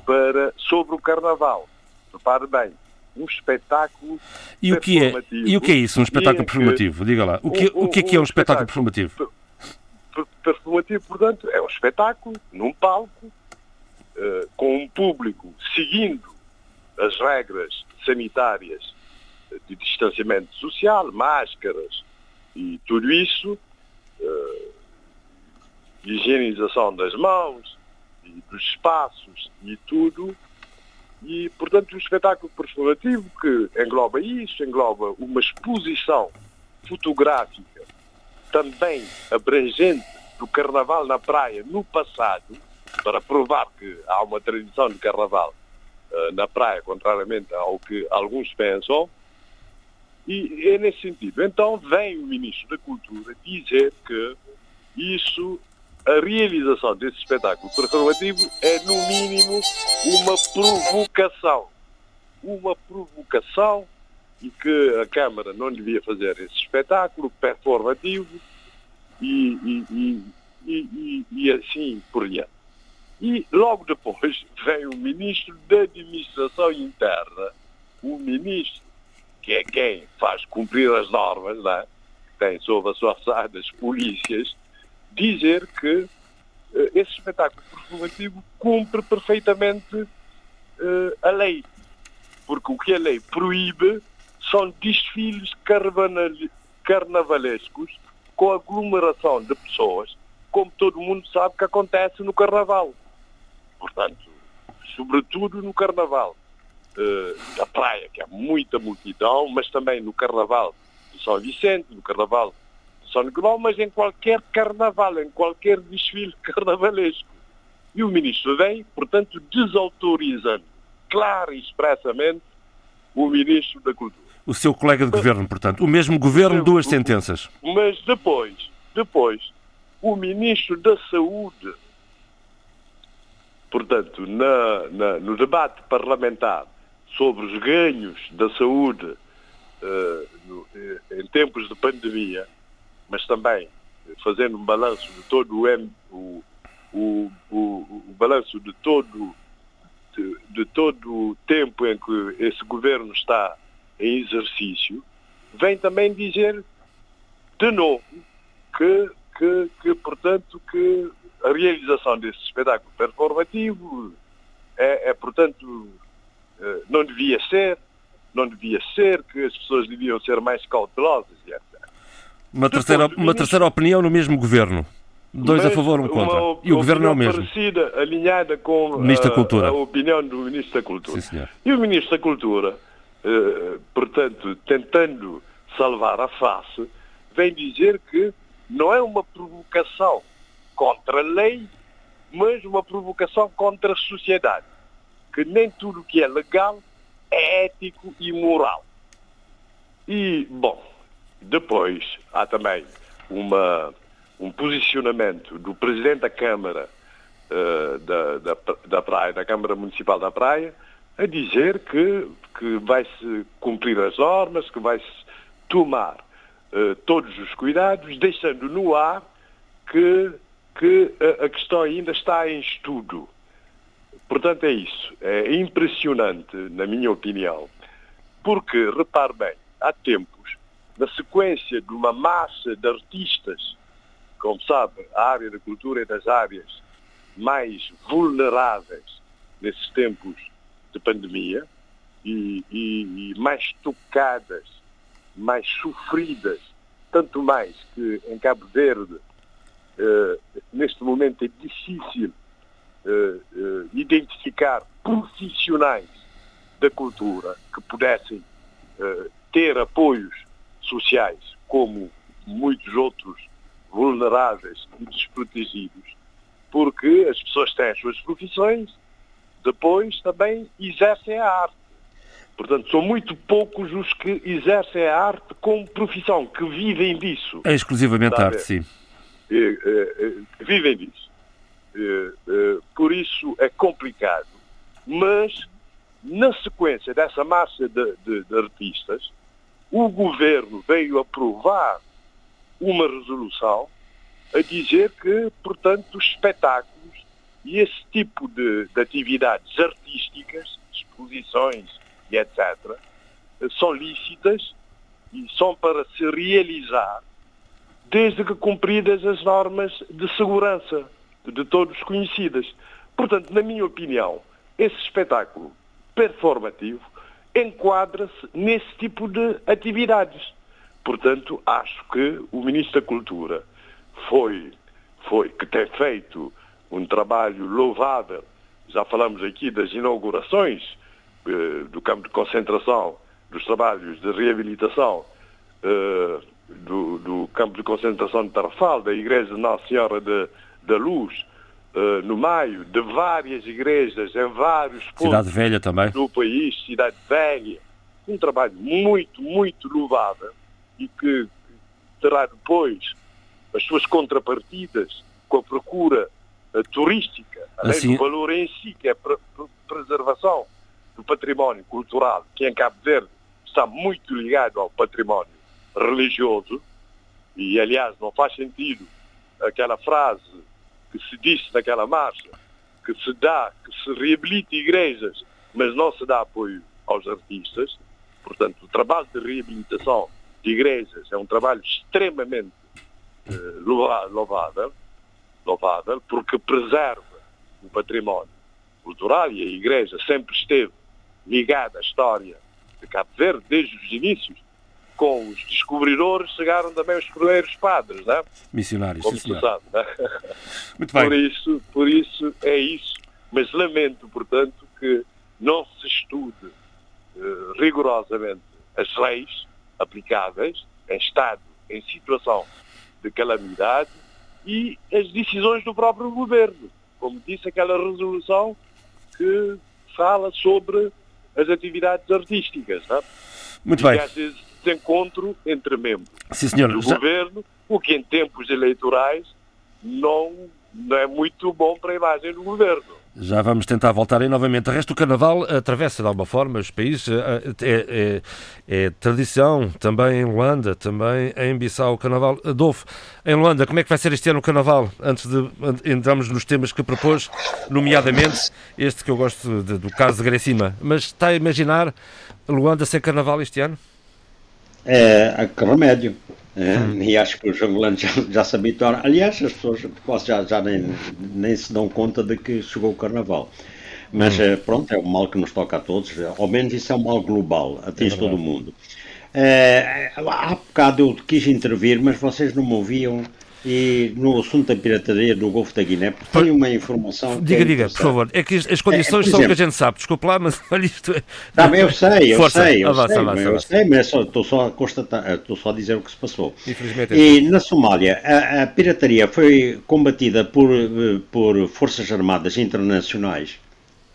para, sobre o Carnaval. Repare bem, um espetáculo e o que é E o que é isso, um espetáculo performativo? Diga lá. O que, o, o, que é que é um espetáculo performativo? performativo, portanto, é um espetáculo num palco, uh, com um público seguindo as regras sanitárias de distanciamento social, máscaras e tudo isso, higienização das mãos e dos espaços e tudo. E, portanto, o espetáculo performativo que engloba isso, engloba uma exposição fotográfica também abrangente do carnaval na praia no passado, para provar que há uma tradição de carnaval uh, na praia, contrariamente ao que alguns pensam. E é nesse sentido. Então vem o Ministro da Cultura dizer que isso a realização desse espetáculo performativo é, no mínimo, uma provocação. Uma provocação e que a Câmara não devia fazer esse espetáculo performativo e, e, e, e assim por diante. E logo depois vem o Ministro da Administração Interna, o Ministro, que é quem faz cumprir as normas, não é? tem sob a sua alçada as polícias, dizer que uh, esse espetáculo performativo cumpre perfeitamente uh, a lei. Porque o que a lei proíbe são desfiles carnavalescos com aglomeração de pessoas, como todo mundo sabe que acontece no carnaval. Portanto, sobretudo no carnaval uh, da praia, que há muita multidão, mas também no carnaval de São Vicente, no carnaval só Nicolau, mas em qualquer carnaval, em qualquer desfile carnavalesco. E o ministro vem, portanto, desautorizando, claro e expressamente, o ministro da Cultura. O seu colega de governo, portanto. O mesmo governo, duas sentenças. Mas depois, depois, o ministro da Saúde, portanto, na, na, no debate parlamentar sobre os ganhos da saúde uh, no, eh, em tempos de pandemia, mas também fazendo um balanço de todo o, o, o, o balanço de todo de, de, todo o tempo em que esse governo está em exercício, vem também dizer de novo que, que, que portanto, que a realização desse espetáculo performativo é, é portanto, eh, não devia ser, não devia ser, que as pessoas deviam ser mais cautelosas, etc. Uma terceira, uma terceira opinião no mesmo governo. Dois a favor, um contra. e o governo é o mesmo. parecida, alinhada com a, a, opinião do Ministro da Cultura. Sim, e o Ministro da Cultura, eh, portanto, tentando salvar a face, vem dizer que não é uma provocação contra a lei, mas uma provocação contra a sociedade. Que nem tudo que é legal é ético e moral. E, bom, depois, há também uma, um posicionamento do Presidente da Câmara uh, da, da, da Praia, da Câmara Municipal da Praia, a dizer que, que vai-se cumprir as normas, que vai-se tomar uh, todos os cuidados, deixando no ar que, que a, a questão ainda está em estudo. Portanto, é isso. É impressionante, na minha opinião, porque, repare bem, há tempos na sequência de uma massa de artistas, como sabe, a área da cultura é das áreas mais vulneráveis nesses tempos de pandemia e, e, e mais tocadas, mais sofridas, tanto mais que em Cabo Verde, eh, neste momento é difícil eh, eh, identificar profissionais da cultura que pudessem ter apoios sociais, como muitos outros vulneráveis e desprotegidos, porque as pessoas têm as suas profissões, depois também exercem a arte. Portanto, são muito poucos os que exercem a arte como profissão, que vivem disso. É exclusivamente arte, sim. É, é, é, vivem disso. Por isso é complicado. Mas, na sequência dessa massa de, de, de artistas, o governo veio aprovar uma resolução a dizer que, portanto, os espetáculos e esse tipo de, de atividades artísticas, exposições e etc., são lícitas e são para se realizar desde que cumpridas as normas de segurança de todos conhecidas. Portanto, na minha opinião, esse espetáculo performativo enquadra-se nesse tipo de atividades. Portanto, acho que o Ministro da Cultura foi, foi, que tem feito um trabalho louvável. Já falamos aqui das inaugurações eh, do campo de concentração, dos trabalhos de reabilitação eh, do, do, campo de concentração de Tarfal, da Igreja Nossa Senhora da Luz, eh, no Maio, de várias igrejas em vários pontos Cidade Velha também. do país, Cidade Velha. Um trabalho muito, muito louvável e que terá depois as suas contrapartidas com a procura uh, turística, além Assim- do valor em si, que é a pre- pre- preservação do património cultural, que em Cabo Verde está muito ligado ao património religioso, e aliás não faz sentido aquela frase que se disse naquela marcha, que se dá, que se reabilita igrejas, mas não se dá apoio aos artistas. Portanto, o trabalho de reabilitação de igrejas é um trabalho extremamente eh, louvável, louvável, porque preserva o património cultural e a igreja sempre esteve ligada à história de Cabo Verde desde os inícios. Com os descobridores chegaram também os primeiros padres, não é? Missionários, como sim, sabe. É? Muito Por bem. isso, por isso é isso. Mas lamento, portanto, que não se estude eh, rigorosamente as leis aplicáveis em estado, em situação de calamidade e as decisões do próprio governo. Como disse aquela resolução que fala sobre as atividades artísticas. Não é? Muito e bem. Desencontro entre membros Sim, senhor. do Já- governo, o que em tempos eleitorais não, não é muito bom para a imagem do governo. Já vamos tentar voltar aí novamente. O resto do Carnaval atravessa de alguma forma os países. eh, É, é- é tradição também em Luanda, também em Bissau o Carnaval. Adolfo, em Luanda, como é que vai ser este ano o Carnaval? Antes de de entrarmos nos temas que propôs, nomeadamente este que eu gosto de- do caso de Grecima. Mas está a imaginar Luanda sem Carnaval este ano? É, que remédio. É, E acho que os angolanos já, já se habituaram. Aliás, as pessoas quase já, já nem, nem se dão conta de que chegou o carnaval. Mas eh, pronto, é um mal que nos toca a todos. Ao menos isso é um mal global, atinge todo o mundo. Eh, há bocado eu quis intervir, mas vocês não me ouviam. E no assunto da pirataria do Golfo da Guiné, porque tenho uma informação. que Diga, é diga, por favor. É que as condições por são o que a gente sabe. Desculpe lá, mas olha isto. é- Tá bem, eu sei, eu Força, sei, eu avança, sei, avança, mas eu avança. sei, mas só- estou só a constatar, estou só a dizer o que se passou. Infelizmente é E na Somália, a, a pirataria foi combatida por, eh, por forças armadas internacionais,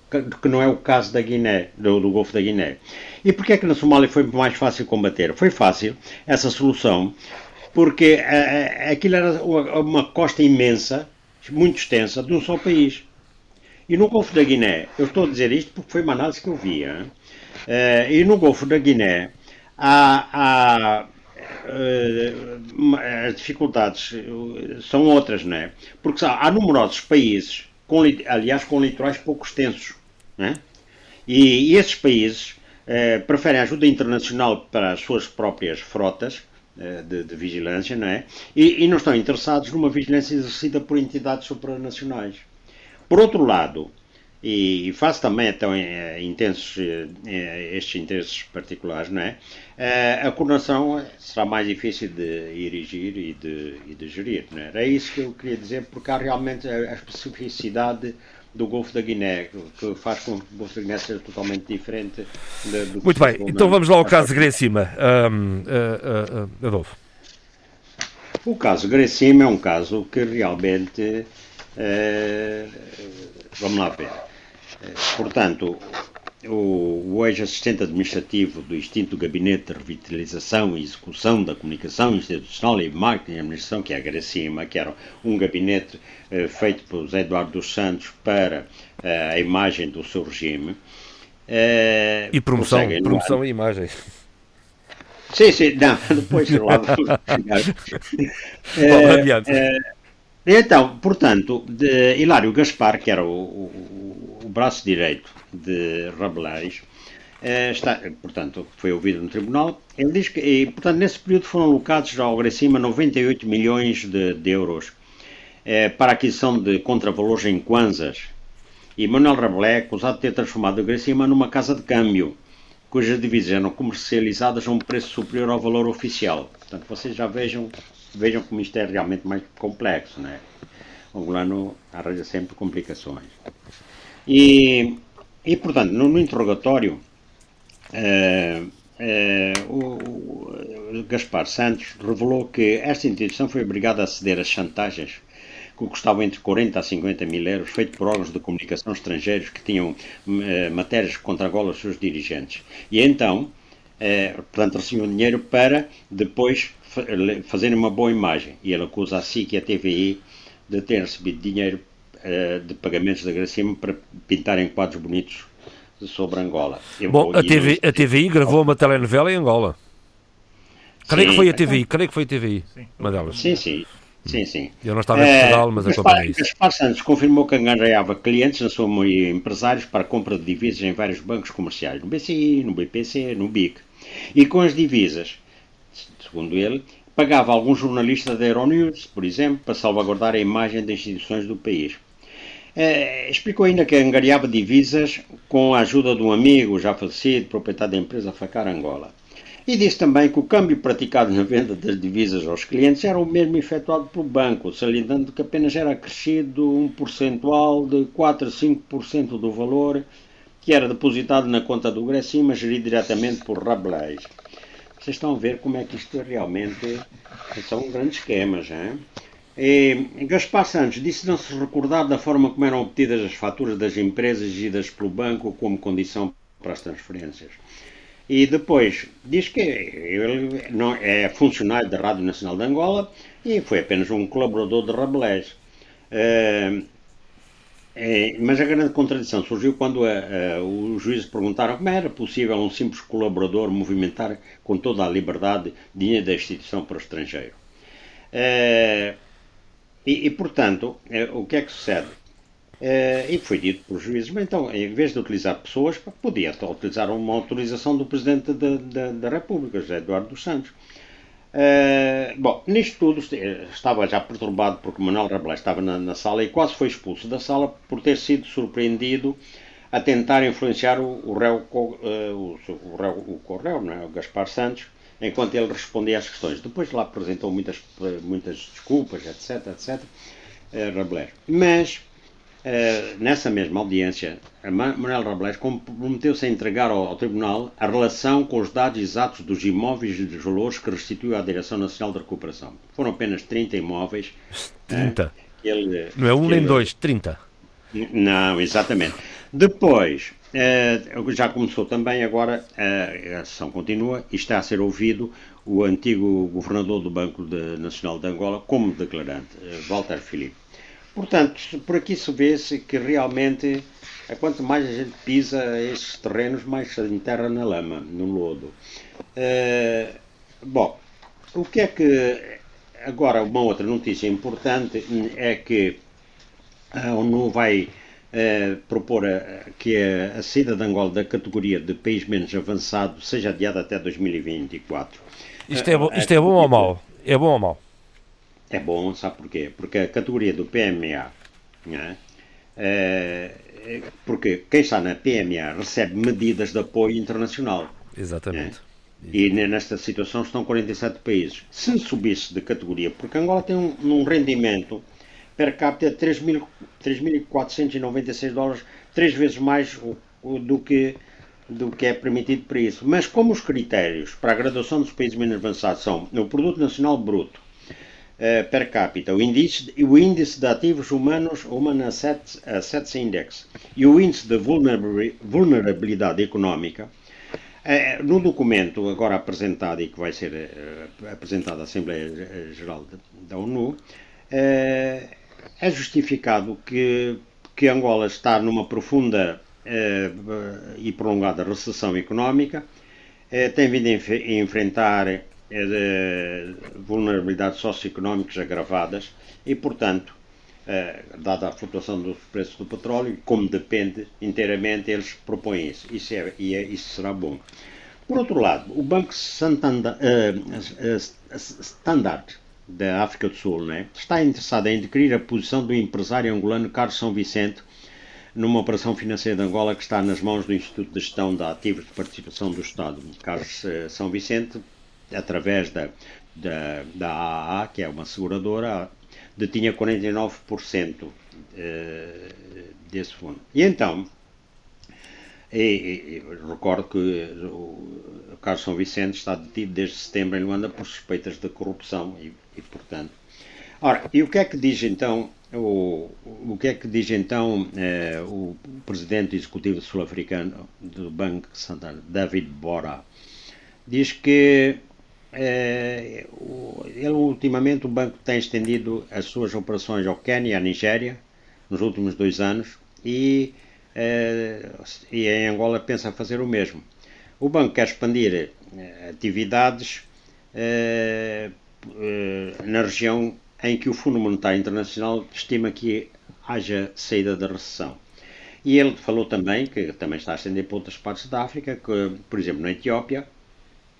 que, que não é o caso da Guiné, do, do Golfo da Guiné. E porquê é que na Somália foi mais fácil combater? Foi fácil essa solução, porque eh, eh, aquilo era uma, costa imensa, muito extensa, de um só país. E no Golfo da Guiné, eu estou a dizer isto porque foi uma análise que eu vi, hein? Eh, e no Golfo da Guiné há, há, ma- as dificuldades são outras, não é? Porque há, há numerosos países, com, li- aliás, com litorais pouco extensos, não é? E, e esses países eh, preferem ajuda internacional para as suas próprias frotas de, de vigilância, não é? E, e não estão interessados numa vigilância exercida por entidades supranacionais. Por outro lado, e face também então eh, intensos eh, eh, estes interesses particulares, não é? Eh, a coordenação será mais difícil de erigir e de, e de gerir, não é? Era isso que eu queria dizer, porque há realmente a especificidade do Golfo da Guiné, que faz com que o Golfo da Guiné seja totalmente diferente de- do que Muito bem, então vamos lá ao caso de Grecima. Ahm, ah, ah, ah, Adolfo. O caso Grecima é um caso que realmente. eh, vamos lá ver. Eh, portanto, o, o ex-assistente administrativo do extinto Gabinete de Revitalização e Execução da Comunicação Institucional e Marketing e Administração, que é a Grecima, que era um gabinete eh, feito por José Eduardo dos Santos para eh, a imagem do seu regime. eh, E promoção, promoção e imagem. Sim, sim, não, depois lá vamos chegar. Eh, então, portanto, Hilário Gaspar, que era o, o- o braço direito de Rabelares, eh, está, portanto, foi ouvido no tribunal. Ele diz que, e, portanto, nesse período foram alocados ao Grecima 98 milhões de, de euros eh, para aquisição de contravalores em kwanzas. E Manuel Rabelais é acusado de ter transformado a Grecima numa casa de câmbio, cujas divisões eram comercializadas a um preço superior ao valor oficial. Portanto, vocês já vejam vejam como isto é realmente mais complexo, né? O angolano arranja sempre complicações. E, e portanto, no, no interrogatório, eh, eh, o, o Gaspar Santos revelou que esta instituição foi obrigada a ceder às chantagens que custavam entre 40 a 50 mil euros, feito por órgãos de comunicação estrangeiros que tinham eh, matérias contra Angola aos seus dirigentes. E então, eh, portanto, recebiam dinheiro para depois fa fazerem uma boa imagem. E ele acusa a SIC e a TVI de ter recebido dinheiro de pagamentos de agradecimento para pintarem quadros bonitos sobre Angola. Eu Bom, a, TV, a TVI gravou uma telenovela em Angola. Creio que foi a TVI, creio que foi a TVI, sim. uma delas. Sim, sim. Sim, sim. Eu não estava em Portugal, mas acompanhei isso. Gaspar Santos confirmou que angariava clientes, na sua maioria empresários, para a compra de divisas em vários bancos comerciais, no BCI, no BPC, no BIC. E com as divisas, segundo ele, pagava alguns jornalistas da Euronews, por exemplo, para salvaguardar a imagem das instituições do país. É, explicou ainda que angariava divisas com a ajuda de um amigo já falecido, proprietário da empresa Facar Angola. E disse também que o câmbio praticado na venda das divisas aos clientes era o mesmo efetuado pelo banco, salientando que apenas era acrescido um percentual de 4 a 5% do valor que era depositado na conta do Grecima, gerido diretamente por Rabelais. Vocês estão a ver como é que isto realmente são grandes esquemas, hein? Gaspar Santos disse não se recordar da forma como eram obtidas as faturas das empresas exigidas pelo banco como condição para as transferências. E depois diz que ele não é funcionário da Rádio Nacional de Angola e foi apenas um colaborador de Rabelais. Uh, é, mas a grande contradição surgiu quando a, a, os juízes perguntaram como era possível um simples colaborador movimentar com toda a liberdade dinheiro da instituição para o estrangeiro. E, e, portanto, uh, o que é que sucede? Uh, e foi dito pelos juízes, mas então, em vez de utilizar pessoas, podia utilizar uma autorização do Presidente da, da, da República, José Eduardo dos Santos. Uh, bom, nisto tudo estava já perturbado porque Manuel Rabelais estava na, na, sala e quase foi expulso da sala por ter sido surpreendido a tentar influenciar o, o réu, uh, o, o, réu, o não é? o Gaspar Santos, enquanto ele respondia às questões. Depois lá apresentou muitas, muitas desculpas, etc, etc, uh, Rabelais. Mas Uh, nessa mesma audiência, Manuel Robles comprometeu-se a entregar ao, ao, Tribunal a relação com os dados exatos dos imóveis e dos valores que restituiu à Direção Nacional de Recuperação. Foram apenas 30 imóveis. 30? Uh, ele, Não é um nem ele, dois, 30. Não, exatamente. Depois, uh, já começou também agora, a ação continua e está a ser ouvido o antigo governador do Banco de, Nacional de Angola como declarante, Walter Filipe. Portanto, por aqui se vê-se que realmente, quanto mais a gente pisa estes terrenos, mais se enterra na lama, no lodo. Uh, bom, o que é que. Agora, uma outra notícia importante é que a ONU vai uh, propor a, que a, a saída de Angola da categoria de país menos avançado seja adiada até 2024. Isto é, bo, isto é bom ou mau? É bom ou mau? é bom, sabe porquê? Porque a categoria do PMA, né, é, porque quem está na PMA recebe medidas de apoio internacional. Exatamente. Né? E nesta situação estão 47 países. Se subisse de categoria, porque Angola tem um, um rendimento per capita de 3.496 dólares, três vezes mais do, que, do que é permitido para isso. Mas como os critérios para a graduação dos países menos avançados são o Produto Nacional Bruto, uh, per capita, o índice, o índice de ativos humanos, Human Assets, Assets Index, e o índice de vulnerabilidade económica, uh, no documento agora apresentado e que vai ser uh, apresentado à Assembleia Geral da ONU, é justificado que, que Angola está numa profunda e prolongada recessão económica, tem vindo a enfrentar de vulnerabilidades socioeconómicas agravadas e, portanto, eh, dada a flutuação dos preços do petróleo, como depende inteiramente, eles propõem isso. Isso, é, e é, isso será bom. Por outro lado, o Banco Santander, uh, uh, Standard da África do Sul né, está interessado em adquirir a posição do empresário angolano Carlos São Vicente numa operação financeira de Angola que está nas mãos do Instituto de Gestão de Ativos de Participação do Estado. Carlos uh, São Vicente através da da, da AAA, que é uma seguradora, detinha 49% desse fundo. E então, e, e, recordo que o Carlos São Vicente está detido desde setembro em Luanda por suspeitas de corrupção e, e portanto. Ora, e o que é que diz então o, o que é que diz então eh, o presidente executivo sul-africano do Banco Santander, David Bora? Diz que eh, ele ultimamente o banco tem estendido as suas operações ao Quênia e à Nigéria nos últimos dois anos e, eh, e em Angola pensa fazer o mesmo. O banco quer expandir eh, atividades eh, na região em que o Fundo Monetário Internacional estima que haja saída da recessão. E ele falou também, que também está a estender para outras partes da África, que, por exemplo, na Etiópia,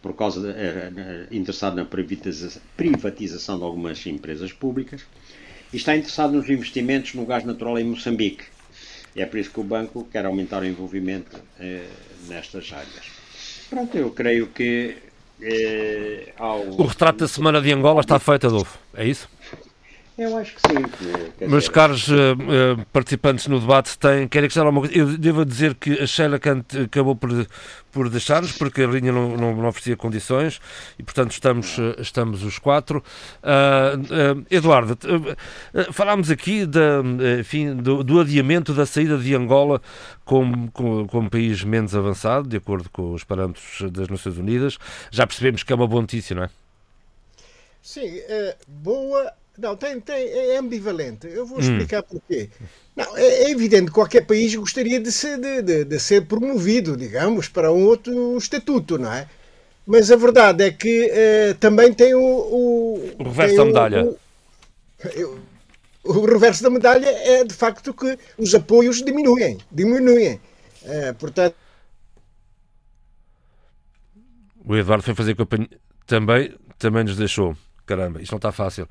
por causa de, eh, interessado na privatização de algumas empresas públicas, e está interessado nos investimentos no gás natural em Moçambique. E é por isso que o banco quer aumentar o envolvimento eh, nestas áreas. Pronto, eu creio que eh, ao... O retrato da Semana de Angola está feito, Adolfo, é isso? Eu acho que sim. Meus caros uh, uh, participantes no debate, têm, querem questionar alguma coisa? Eu devo dizer que a Sheila Kant acabou por, por deixar-nos, porque a linha não, não, não, oferecia condições e, portanto, estamos, uh, estamos os quatro. Eduardo, falámos aqui da, enfim, do, do, adiamento da saída de Angola como, como, como país menos avançado, de acordo com os parâmetros das Nações Unidas. Já percebemos que é uma boa notícia, não é? Sim, boa não, tem, tem, é ambivalente. Eu vou hum. explicar hum. porquê. Não, é, é, evidente que qualquer país gostaria de ser, de, de, de, ser promovido, digamos, para um outro estatuto, não é? Mas a verdade é que uh, também tem o. O, o reverso da medalha. O, o, reverso da medalha é de facto que os apoios diminuem. Diminuem. Uh, portanto. O Eduardo foi fazer companhia. Também, também nos deixou. Caramba, isto não está fácil.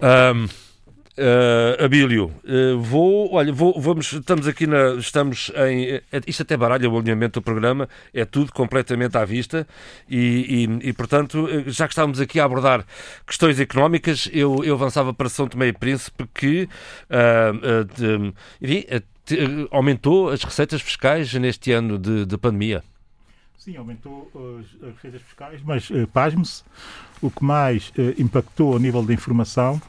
Um, Uh, Abílio, uh, vou, olha, vou, vamos, estamos aqui na, estamos em, é, isto até baralha o alinhamento do programa, é tudo completamente à vista e, e, e, portanto, já que estávamos aqui a abordar questões económicas, eu, eu avançava para São Tomé e Príncipe que uh, de, enfim, aumentou as receitas fiscais neste ano de, de pandemia. Sim, aumentou as receitas fiscais, mas pasme-se, o que mais eh, impactou a nível da informação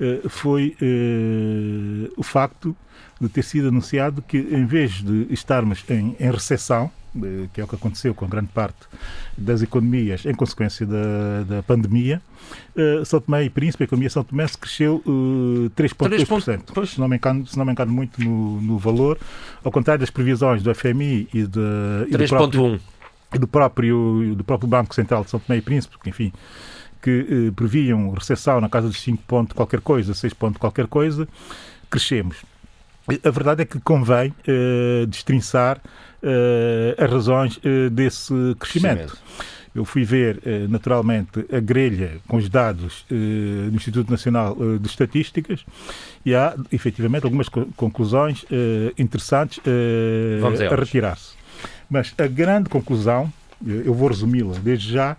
eh, foi eh, o facto de ter sido anunciado que, em vez de estarmos em, em recessão, que é o que aconteceu com grande parte das economias em consequência da, da pandemia, uh, São Tomé e Príncipe, a economia São Tomé cresceu uh, 3,2%. Se não me engano, se não me engano muito no, no valor, ao contrário das previsões do FMI e, de, 3,1% do próprio, do próprio Banco Central de São Tomé e Príncipe, que, enfim, que eh, previam recessão na casa dos 5 pontos qualquer coisa, 6 pontos qualquer coisa, crescemos. A verdade é que convém eh, destrinçar eh, as razões eh, desse crescimento. Eu fui ver, eh, naturalmente, a grelha com os dados eh, do Instituto Nacional de Estatísticas e há, efetivamente, algumas conclusões interessantes a retirar-se. Mas a grande conclusão, eu vou resumi-la desde já,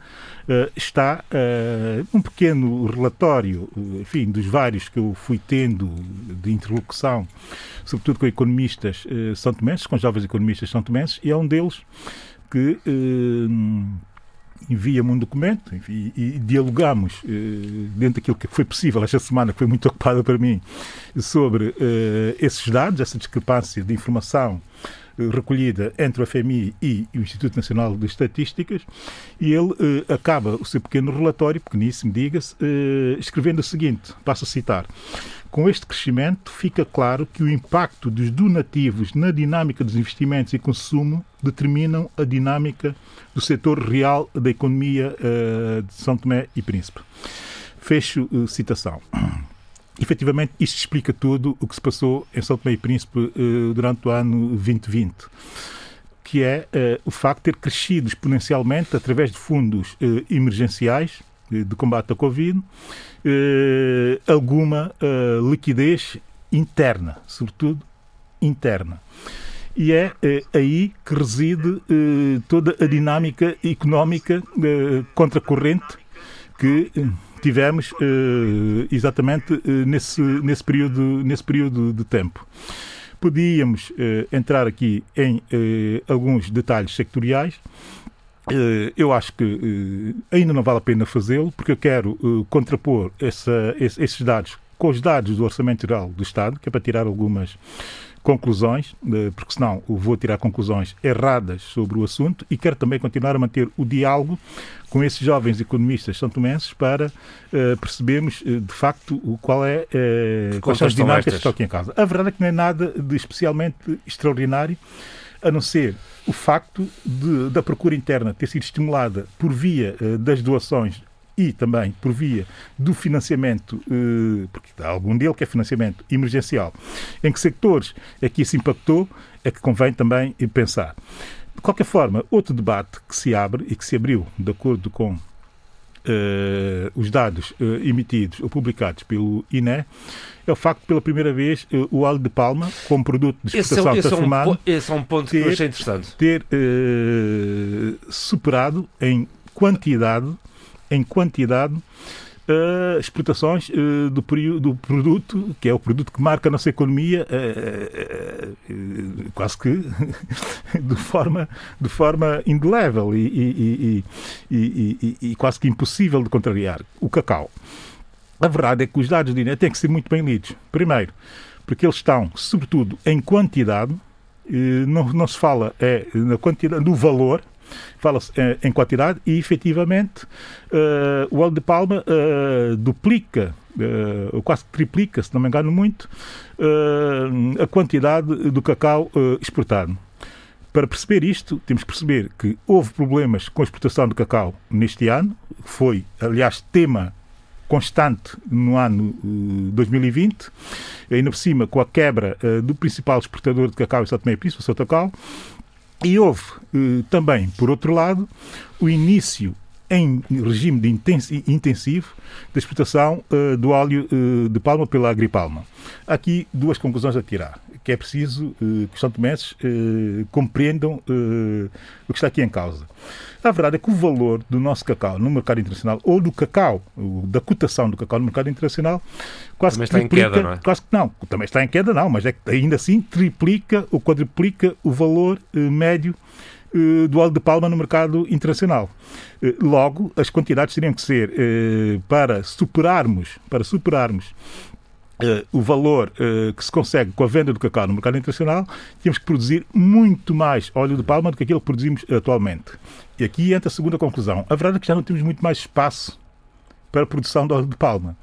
eh, está uh, um pequeno relatório, eh, enfim, dos vários que eu fui tendo de interlocução, sobretudo com economistas são tomenses, com jovens economistas são tomenses, e é um deles que envia-me um documento enfim, e dialogamos dentro daquilo que foi possível esta semana, que foi muito ocupada para mim, sobre esses dados, essa discrepância de informação recolhida entre o FMI e o Instituto Nacional de Estatísticas, e ele eh, acaba o seu pequeno relatório, pequeníssimo, diga-se, eh, escrevendo o seguinte: passo a citar. Com este crescimento, fica claro que o impacto dos donativos na dinâmica dos investimentos e consumo determinam a dinâmica do setor real da economia uh, de São Tomé e Príncipe. Fecho uh, citação efetivamente, isto explica tudo o que se passou em São Tomé e Príncipe uh, durante o ano 2020 que é uh, o facto de ter crescido exponencialmente através de fundos uh, emergenciais de combate à Covid, alguma liquidez interna, sobretudo interna. E é aí que reside toda a dinâmica económica contracorrente que tivemos exatamente nesse, nesse, período, nesse período de tempo. Podíamos entrar aqui em alguns detalhes sectoriais, eu acho que ainda não vale a pena fazê-lo, porque eu quero contrapor essa, esses dados com os dados do Orçamento Geral do Estado, que é para tirar algumas conclusões, eh, porque senão vou tirar conclusões erradas sobre o assunto e quero também continuar a manter o diálogo com esses jovens economistas santomenses para uh, percebermos uh, de facto qual é, uh, quais são as dinâmicas que estão aqui em casa. A verdade é que não é nada de especialmente extraordinário, a não ser o facto de, da procura interna ter sido estimulada por via das doações e também por via do financiamento, eh, porque há algum dele que é financiamento emergencial, em que sectores é que isso impactou, é que convém também pensar. De qualquer forma, outro debate que se abre e que se abriu de acordo com Uh, os dados uh, emitidos ou publicados pelo INE é o facto de, pela primeira vez, uh, o óleo de palma, como produto de exportação esse é, transformado, esse é um, esse é um ponto ter, que eu achei interessante. Ter superado em quantidade em quantidade uh, exportações uh, do, do, produto, que é o produto que marca a nossa economia, uh, quase que de forma, de forma indelével e, e, e, e, quase que impossível de contrariar. O cacau. A verdade é que os dados de INE têm que ser muito bem lidos. Primeiro, porque eles estão, sobretudo, em quantidade, não, não se fala é, na quantidade, no valor, fala-se eh, em quantidade e, efetivamente, uh, o óleo de palma uh, duplica, uh, ou quase triplica, se não me engano muito, a quantidade do cacau exportado. Para perceber isto, temos que perceber que houve problemas com a exportação do cacau neste ano, foi, aliás, tema constante no ano 2020, ainda por cima com a quebra do principal exportador de cacau em São Tomé Príncipe, o Sotocal, e houve eh, também, por outro lado, o início em regime de intensivo da exportação uh, do óleo uh, de palma pela Agripalma. Aqui duas conclusões a tirar, que é preciso uh, que os santomenses compreendam o que está aqui em causa. A verdade é que o valor do nosso cacau no mercado internacional, ou do cacau, da cotação do cacau no mercado internacional, quase também que está triplica, em queda, não é? Quase que não, também está em queda, não, mas é que ainda assim triplica ou quadruplica o valor médio eh, do óleo de palma no mercado internacional. Eh, logo, as quantidades teriam que ser eh, para superarmos, para superarmos Uh, o valor uh, que se consegue com a venda do cacau no mercado internacional, temos que produzir muito mais óleo de palma do que aquilo que produzimos atualmente. E aqui entra a segunda conclusão. A verdade é que já não temos muito mais espaço para a produção de óleo de palma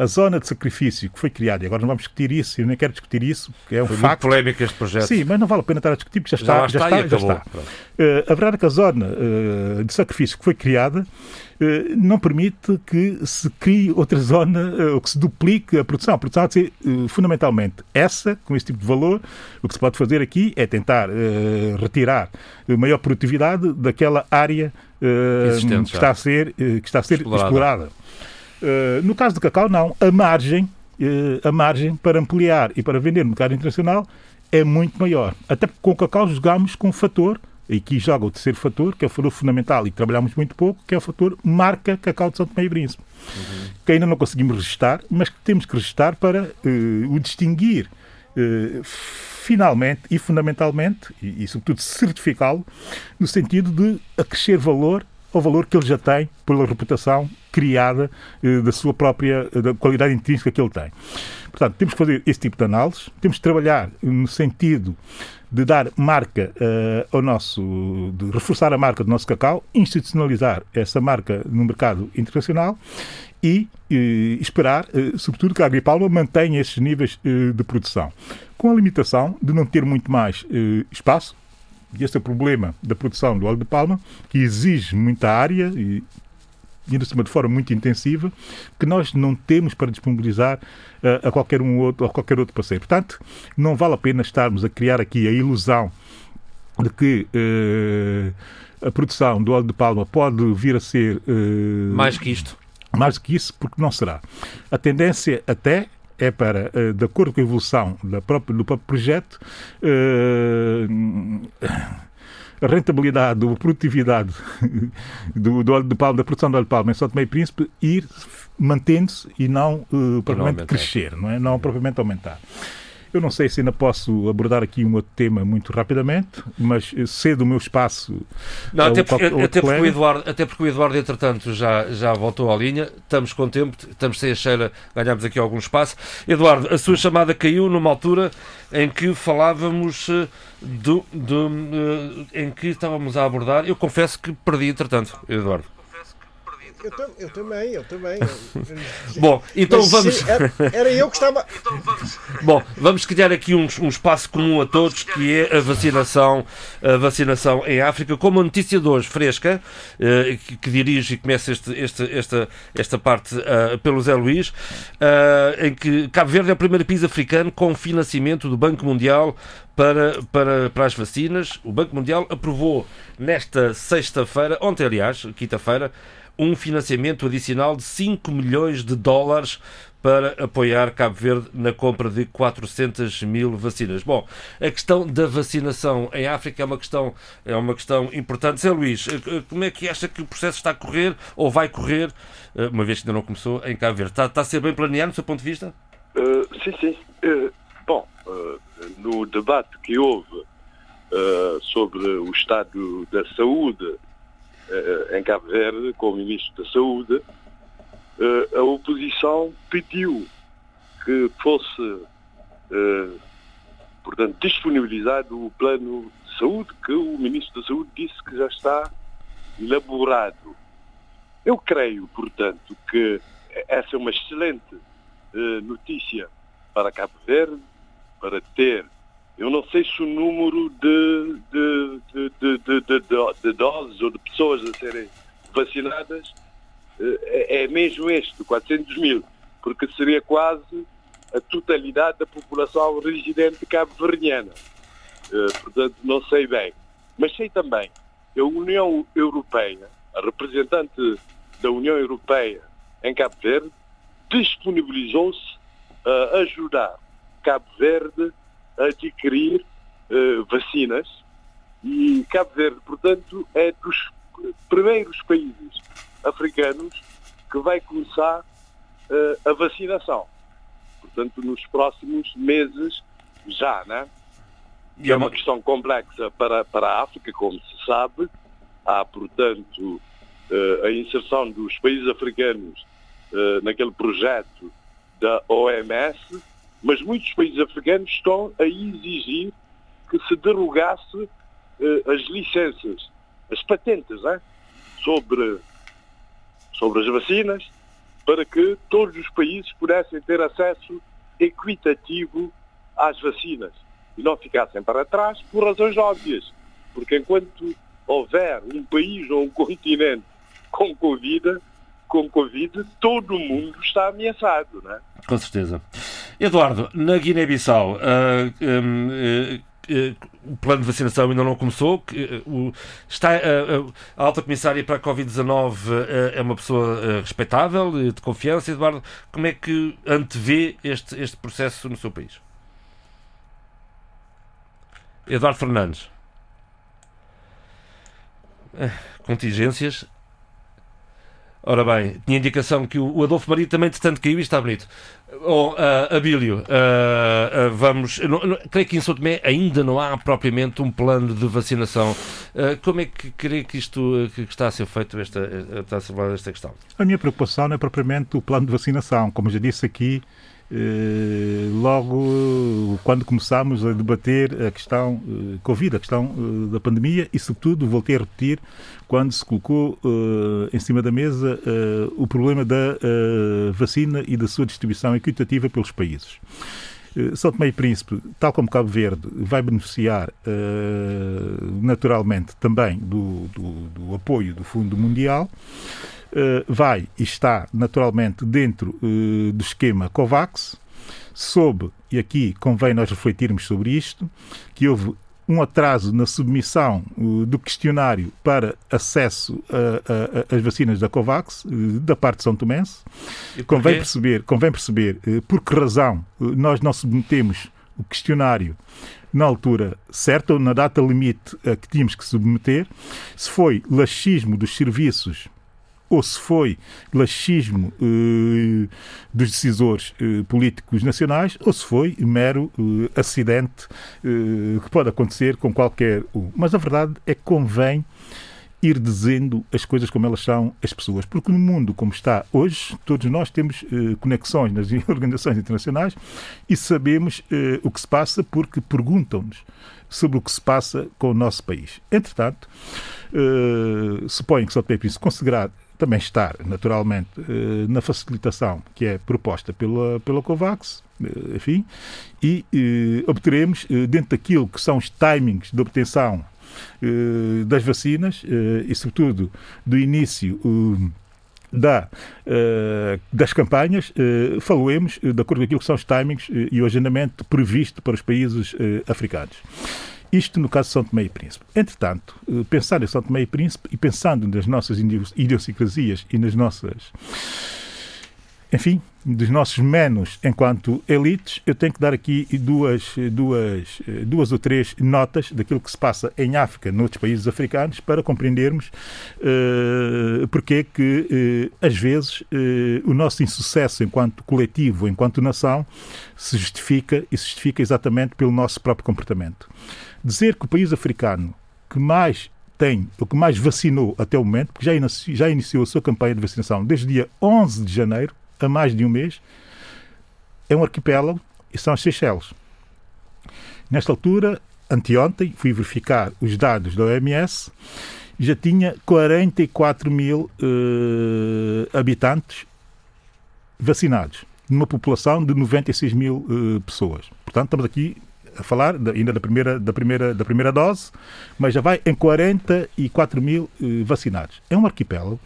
a zona de sacrifício que foi criada, e agora não vamos discutir isso, eu nem quero discutir isso, porque é um foi facto. Muito polémico este projeto. Sim, mas não vale a pena estar a discutir, porque já está. Já, já está, já está. Uh, a verdade é que a zona uh, de sacrifício que foi criada uh, não permite que se crie outra zona ou que se duplique a produção. A produção há de ser fundamentalmente essa, com esse tipo de valor. O que se pode fazer aqui é tentar retirar maior produtividade daquela área que está, a ser, que está a ser explorada. explorada. Uh, no caso do cacau, não. A margem, uh, a margem para ampliar e para vender no mercado internacional é muito maior. Até porque com o cacau jogamos com um fator, e aqui joga o terceiro fator, que é o fator fundamental e trabalhamos muito pouco, que é o fator marca cacau de São Tomé e Príncipe. Uhum. Que ainda não conseguimos registrar, mas que temos que registrar para uh, o distinguir finalmente e fundamentalmente, e, e sobretudo certificá-lo, no sentido de acrescer valor ao valor que ele já tem pela reputação criada eh, da sua própria eh, da qualidade intrínseca que ele tem. Portanto, temos que fazer esse tipo de análise, temos que trabalhar no sentido de dar marca uh, ao nosso, de reforçar a marca do nosso cacau, institucionalizar essa marca no mercado internacional e esperar, sobretudo, que a Agripalma mantenha esses níveis de produção, com a limitação de não ter muito mais espaço, este é o problema da produção do óleo de palma, que exige muita área e ainda de forma muito intensiva, que nós não temos para disponibilizar uh, a qualquer um outro, a qualquer outro parceiro. Portanto, não vale a pena estarmos a criar aqui a ilusão de que uh, a produção do óleo de palma pode vir a ser uh, mais que isto. Mais que isso, porque não será. A tendência até é para, eh, de acordo com a evolução da própria, do próprio projeto, uh, a rentabilidade a produtividade do, do óleo de palma, da produção de óleo de palma em São Tomé e Príncipe ir mantendo-se e não uh, propriamente crescer, não é? Não propriamente aumentar. Eu não sei se ainda posso abordar aqui um outro tema muito rapidamente, mas cedo o meu espaço. Não, até, porque, até, porque o Eduardo, até porque o Eduardo, entretanto, já, já voltou à linha. Estamos com tempo, estamos sem a cheira, ganhamos aqui algum espaço. Eduardo, a sua chamada caiu numa altura em que falávamos eh, do, do, eh, em que estávamos a abordar. Eu confesso que perdi, entretanto, Eduardo. Eu, eu, também, eu também. Bom, então Mas, vamos. Era, era, eu que estava. Então vamos... Bom, vamos criar aqui um, um espaço comum a todos que é a vacinação, a vacinação em África, com uma notícia de hoje fresca, uh, que, que, dirige e começa este, este, esta, esta parte uh, pelo Zé Luís, uh, em que Cabo Verde é o primeiro país africano com financiamento do Banco Mundial para, para, para as vacinas. O Banco Mundial aprovou nesta sexta-feira, ontem aliás, quinta-feira, um financiamento adicional de 5 milhões de dólares para apoiar Cabo Verde na compra de 400 mil vacinas. Bom, a questão da vacinação em África é uma questão, é uma questão importante. Zé Luís, eh, como é que acha que o processo está a correr ou vai correr, eh, uma vez que ainda não começou, em Cabo Verde? Está, está a ser bem planeado, do seu ponto de vista? Uh, sim, sim. Uh, bom, uh, no debate que houve sobre o estado da saúde eh, em Cabo Verde, com o Ministro da Saúde, eh, a oposição pediu que fosse, eh, portanto, disponibilizado o plano de saúde, que o Ministro da Saúde disse que já está elaborado. Eu creio, portanto, que essa é uma excelente notícia para Cabo Verde, para ter eu não sei se o número de, de, de, de, doses ou de pessoas a serem vacinadas é, é mesmo este, 400 mil, porque seria quase a totalidade da população residente cabo-verdiana. Portanto, não sei bem. Mas sei também que a União Europeia, a representante da União Europeia em Cabo Verde, disponibilizou-se a ajudar Cabo Verde adquirir uh, vacinas e Cabo Verde, portanto, é dos primeiros países africanos que vai começar uh, a vacinação. Portanto, nos próximos meses, já, né? E é uma questão complexa para, para a África, como se sabe. Há, portanto, uh, a inserção dos países africanos uh, naquele projeto da OMS, mas muitos países africanos estão a exigir que se derogasse uh, as licenças, as patentes sobre, sobre as vacinas, para que todos os países pudessem ter acesso equitativo às vacinas e não ficassem para trás por razões óbvias. Porque enquanto houver um país ou um continente com Covid, com Covid, todo o mundo está ameaçado, não é? Com certeza. Eduardo, na Guiné-Bissau, uh, um, uh, Uh, o plano de vacinação ainda não começou. Uh, está, uh, a alta comissária para a Covid-19 é uma pessoa respeitável, de confiança. Eduardo, como é que antevê este, este processo no seu país? Eduardo Fernandes. Contingências Ora bem, tinha indicação que o Adolfo Maria também, de tanto caiu e está bonito. Oh, uh, Abílio, uh, uh, vamos. Não, não, creio que em São Tomé ainda não há propriamente um plano de vacinação. como é que creio que isto que está a ser feito, esta, está a ser esta questão? A minha preocupação não é propriamente o plano de vacinação. Como já disse aqui, eh, logo quando começámos a debater a questão eh, Covid, a questão eh, da pandemia e, sobretudo, voltei a repetir, quando se colocou em cima da mesa o problema da vacina e da sua distribuição equitativa pelos países. São Tomé e Príncipe, tal como Cabo Verde, vai beneficiar naturalmente também do, do, do apoio do Fundo Mundial. Eh, vai e está naturalmente dentro uh, do esquema COVAX, soube, e aqui convém nós refletirmos sobre isto, que houve um atraso na submissão uh, do questionário para acesso às vacinas da COVAX, da parte de São Tomense. Convém perceber, convém perceber por que razão nós não submetemos o questionário na altura certa, ou na data limite a que tínhamos que submeter, se foi laxismo dos serviços ou se foi laxismo eh, dos decisores eh, políticos nacionais, ou se foi mero eh, acidente que pode acontecer com qualquer um. Mas a verdade é que convém ir dizendo as coisas como elas são as pessoas. Porque no mundo como está hoje, todos nós temos conexões nas organizações internacionais e sabemos o que se passa porque perguntam-nos sobre o que se passa com o nosso país. Entretanto, eh, suponho que São Tomé e Príncipe conseguirá também estar, naturalmente, eh, na facilitação que é proposta pela, pela COVAX, eh, enfim, e eh, obteremos, dentro daquilo que são os timings de obtenção das vacinas e, sobretudo, do início da, das campanhas, eh, de acordo com aquilo que são os timings e o agendamento previsto para os países africanos. Isto no caso de São Tomé e Príncipe. Entretanto, eh, pensar em São Tomé e Príncipe e pensando nas nossas idios- idiosincrasias e nas nossas enfim, dos nossos menos enquanto elites, eu tenho que dar aqui duas, duas, duas ou três notas daquilo que se passa em África, noutros países africanos, para compreendermos eh, porque é que, eh, às vezes, eh, o nosso insucesso enquanto coletivo, enquanto nação, se justifica e se justifica exatamente pelo nosso próprio comportamento. Dizer que o país africano que mais tem, o que mais vacinou até o momento, porque já inici- já iniciou a sua campanha de vacinação desde dia 11 de janeiro, a mais de um mês, é um arquipélago e são as Seychelles. Nesta altura, anteontem, fui verificar os dados da OMS já tinha 44 mil eh, habitantes vacinados, numa população de 96 mil eh, pessoas. Portanto, estamos aqui a falar da- ainda da primeira, da, primeira, da primeira dose, mas já vai em 44 mil eh, vacinados. É um arquipélago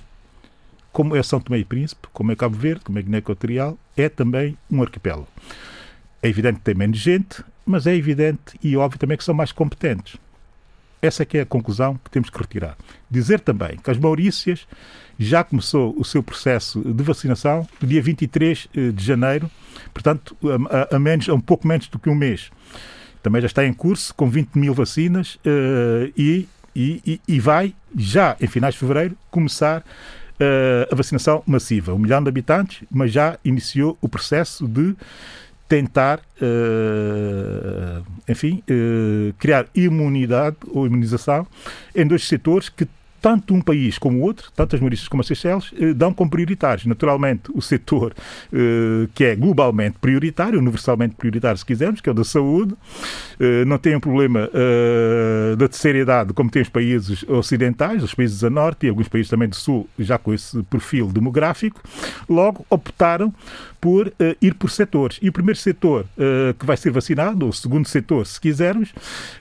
como é São Tomé e Príncipe, como é Cabo Verde, como é Guiné Equatorial, é também um arquipélago. É evidente que tem menos gente, mas é evidente e óbvio também que são mais competentes. Essa é que é a conclusão que temos que retirar. Dizer também que as Maurícias já começou o seu processo de vacinação no dia 23 eh, de janeiro, portanto, a- a menos, a um pouco menos do que um mês. Também já está em curso, com 20 mil vacinas, eh, e, e, e- vai, já em finais de fevereiro, começar eh, a vacinação massiva. Um milhão de habitantes, mas já iniciou o processo de tentar, eh, enfim, eh, criar imunidade ou imunização em dois setores que tanto um país como o outro, tanto as Maurícias como as Seychelles, eh, dão como prioritários. Naturalmente, o setor eh, que é globalmente prioritário, universalmente prioritário, se quisermos, que é o da saúde, eh, não tem um problema da terceira idade, como tem os países ocidentais, os países a norte e alguns países também do sul, já com esse perfil demográfico, logo optaram por ir por setores. E o primeiro setor que vai ser vacinado, ou o segundo setor, se quisermos,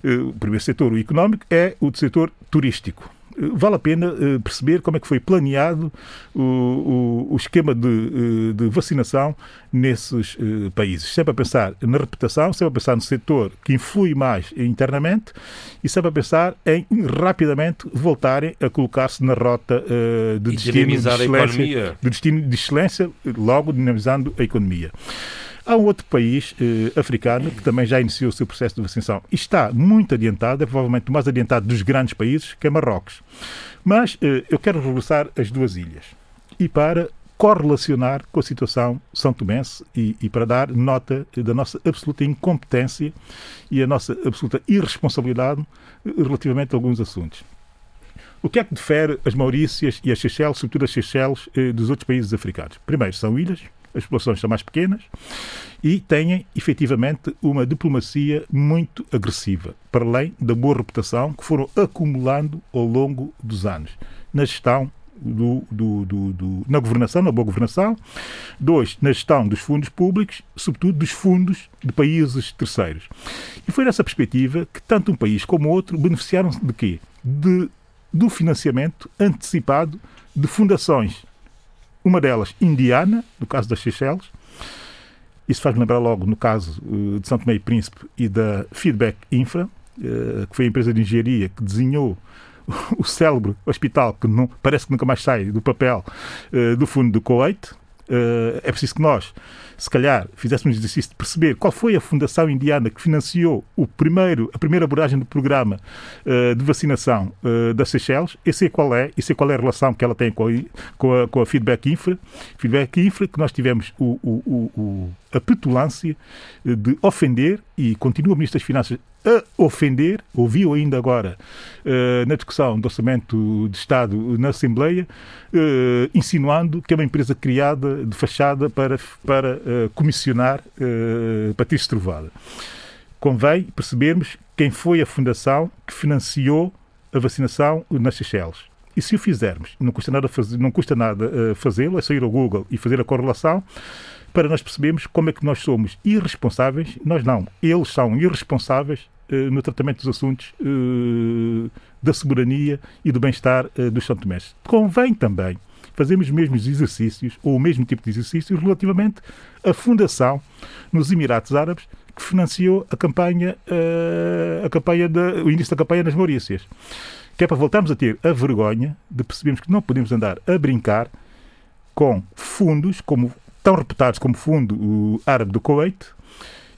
o primeiro setor, o económico, é o setor turístico. Vale a pena eh, perceber como é que foi planeado o, o- o esquema de, eh, de vacinação nesses eh, países. Sempre a pensar na reputação, sempre a pensar no setor que influi mais internamente e sempre a pensar em rapidamente voltarem a colocar-se na rota de E destino de a excelência, de destino de excelência, logo dinamizando a economia. Há um outro país eh, africano que também já iniciou o seu processo de vacinação e está muito adiantado, é provavelmente o mais adiantado dos grandes países, que é Marrocos. Mas eh, eu quero regressar às duas ilhas e para correlacionar com a situação são tomense e, e para dar nota da nossa absoluta incompetência e a nossa absoluta irresponsabilidade eh, relativamente a alguns assuntos. O que é que difere as Maurícias e as Seychelles, sobretudo as Seychelles, eh, dos outros países africanos? Primeiro, são ilhas, as populações são mais pequenas e têm, efetivamente, uma diplomacia muito agressiva, para além da boa reputação que foram acumulando ao longo dos anos na gestão do, do- do- do- na governação, na boa governação. Dois, na gestão dos fundos públicos, sobretudo dos fundos de países terceiros. E foi nessa perspectiva que tanto um país como outro beneficiaram de quê? De, do financiamento antecipado de fundações. Uma delas indiana, no caso das Seychelles. Isso faz-me lembrar logo no caso eh, de São Tomé e Príncipe e da Feedback Infra, eh, que foi a empresa de engenharia que desenhou o célebre hospital que não, parece que nunca mais sai do papel eh, do fundo do. Uh, é preciso que nós, se calhar, fizéssemos um exercício de perceber qual foi a fundação indiana que financiou o primeiro, a primeira abordagem do programa uh, de vacinação uh, das Seychelles, e sei qual é, e sei qual é a relação que ela tem com a, com a, com a Feedback Infra. Feedback Infra, que nós tivemos o, o, o, a petulância de ofender, e continua o Ministro das Finanças a ofender, ouviu ainda agora uh, na discussão do Orçamento de Estado na Assembleia, uh, insinuando que é uma empresa criada de fachada para, para uh, comissionar Patrícia Trovada. Convém percebermos quem foi a fundação que financiou a vacinação nas Seychelles. E se o fizermos, não custa nada, fazer, não custa nada fazê-lo, é sair ao Google e fazer a correlação, para nós percebermos como é que nós somos irresponsáveis, nós não, eles são irresponsáveis eh, no tratamento dos assuntos eh, da soberania e do bem-estar eh, dos São Tomés. Convém também fazermos os mesmos exercícios, ou o mesmo tipo de exercícios, relativamente à fundação nos Emirados Árabes que financiou a campanha, a campanha da, o início da campanha nas Maurícias. Que é para voltarmos a ter a vergonha de percebermos que não podemos andar a brincar com fundos como tão reputados como o Fundo Árabe do Kuwait,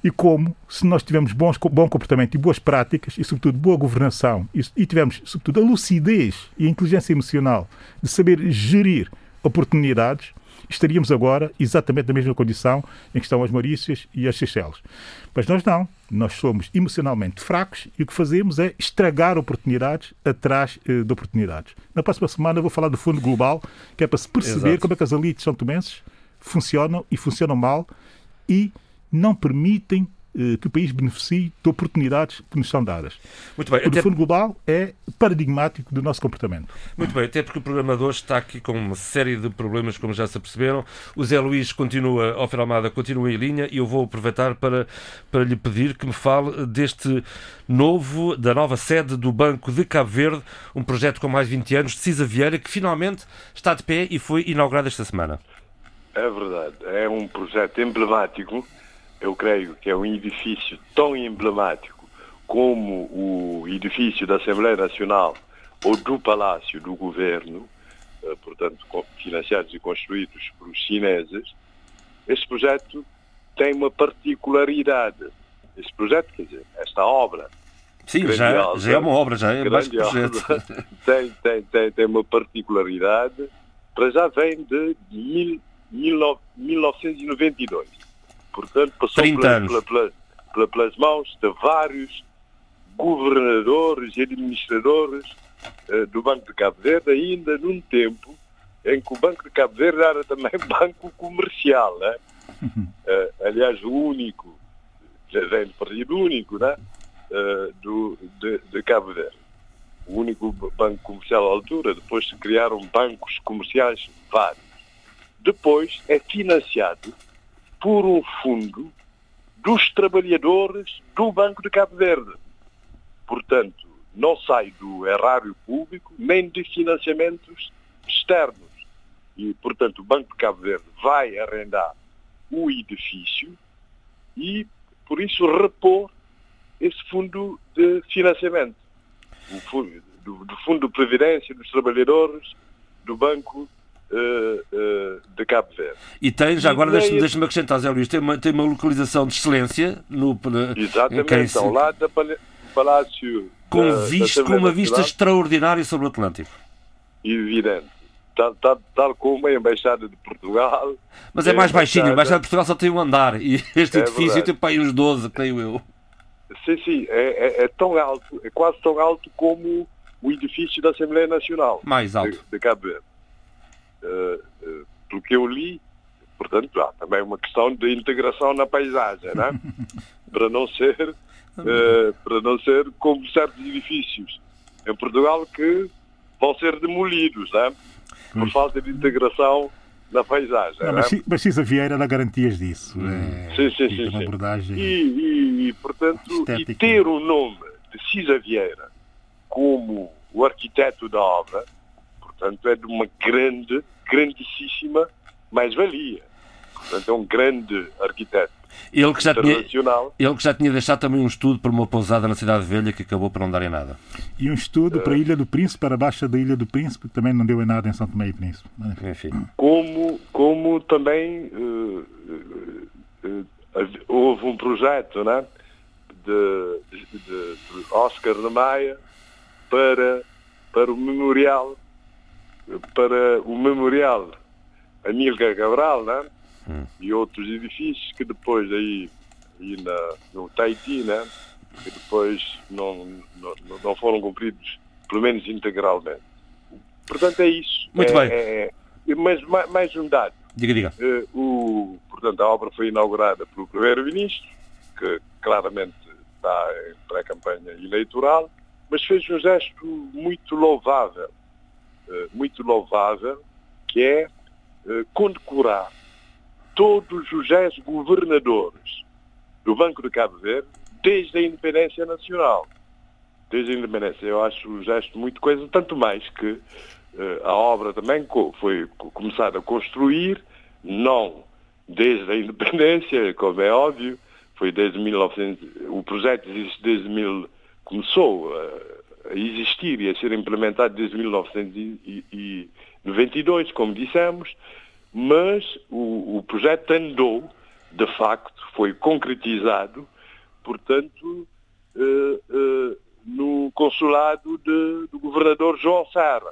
e como, se nós tivermos bons, bom comportamento e boas práticas, e sobretudo boa governação, e, e tivermos sobretudo a lucidez e a inteligência emocional de saber gerir oportunidades, estaríamos agora exatamente na mesma condição em que estão as Maurícias e as Seychelles. Mas nós não. Nós somos emocionalmente fracos e o que fazemos é estragar oportunidades atrás eh, de oportunidades. Na próxima semana vou falar do Fundo Global, que é para se perceber Exato. como é que as elites são tomenses funcionam e funcionam mal e não permitem que o país beneficie de oportunidades que nos são dadas. Muito bem. O até... Fundo Global é paradigmático do nosso comportamento. Muito bem, até porque o programa de hoje está aqui com uma série de problemas, como já se aperceberam. O Zé Luís continua, Alfer Almada continua em linha e eu vou aproveitar para, para lhe pedir que me fale deste novo, da nova sede do Banco de Cabo Verde, um projeto com mais de 20 anos, de Cisa Vieira, que finalmente está de pé e foi inaugurado esta semana. É verdade, é um projeto emblemático eu creio que é um edifício tão emblemático como o edifício da Assembleia Nacional ou do Palácio do Governo, eh, portanto, financiados e construídos por os chineses, este projeto tem uma particularidade. Este projeto, quer dizer, esta obra. Sim, já, já é uma obra, já é mais projeto. Tem, tem, tem, tem uma particularidade, para já vem de mil, mil, 1992. Portanto, passou pela, pela, pela, pelas mãos de vários governadores e administradores uh, do Banco de Cabo Verde, ainda num tempo em que o Banco de Cabo Verde era também banco comercial. Né? Uh, aliás, o único, vem do partido único né? Uh, do, de, de, Cabo Verde. O único banco comercial à altura, depois se criaram bancos comerciais vários. Depois é financiado por um fundo dos trabalhadores do Banco de Cabo Verde. Portanto, não sai do erário público nem de financiamentos externos. E, portanto, o Banco de Cabo Verde vai arrendar o edifício e, por isso, repor esse fundo de financiamento. Fundo, do, do Fundo de Previdência dos Trabalhadores do Banco de Cabo Verde. E tem, já agora deixa-me deixa acrescentar, Zé Luís, tem uma, tem uma localização de excelência no Exatamente, ao lado do Palácio. Com, da, vista, da com uma vista extraordinária sobre o Atlântico. Evidente. Tal, tal, tal, como a Embaixada de Portugal. Mas é mais baixinho, a Embaixada de Portugal só tem um andar e este é edifício verdade. tem para aí uns 12, creio eu. Sim, sim, é, é, é, tão alto, é quase tão alto como o edifício da Assembleia Nacional. Mais alto. De, de Cabo Verde. Uh, uh, pelo que eu li, portanto, há também uma questão de integração na paisagem, né? para não ser uh, para não ser como certos edifícios em Portugal que vão ser demolidos, né? por falta de integração na paisagem. Não, mas, né? mas Cisa Vieira dá garantias disso. É, sim, sim, sim. sim. Abordagem e, e, e, portanto, estética. e ter o nome de Cisa Vieira como o arquiteto da obra, portanto, é de uma grande grandíssima mais-valia. Portanto, é um grande arquiteto. ele que, já tinha, internacional. ele que já tinha deixado também um estudo para uma pousada na Cidade Velha que acabou por não dar em nada. E um estudo para a Ilha do Príncipe, para a Baixa da Ilha do Príncipe, que também não deu em nada em São Tomé e Príncipe. Enfim. como, como também eh, eh, eh, houve um projeto né, de, de- de Oscar de Maia para, para o memorial para o memorial Amílcar Cabral né, e outros edifícios que depois aí, aí na, no Tahiti né, que depois não, não, não foram cumpridos pelo menos integralmente. Portanto é isso. Muito É- bem. é- é- mas ma- mais um dado. Diga, diga. eh, o, portanto, a obra foi inaugurada pelo Primeiro-Ministro, que claramente está em pré-campanha eleitoral, mas fez um gesto muito louvável, muito louvável, que é eh, condecorar todos os ex-governadores do Banco de Cabo Verde desde a independência nacional. Desde a independência. Eu acho um gesto muito coisa, tanto mais que eh, a obra também foi co- começada a construir, não desde a independência, como é óbvio, foi desde 1900, o projeto existe desde mil, começou a, a existir e a ser implementado desde 1992, como dissemos, mas o, o projeto andou, de facto, foi concretizado, portanto, eh, eh, no consulado de- do governador João Serra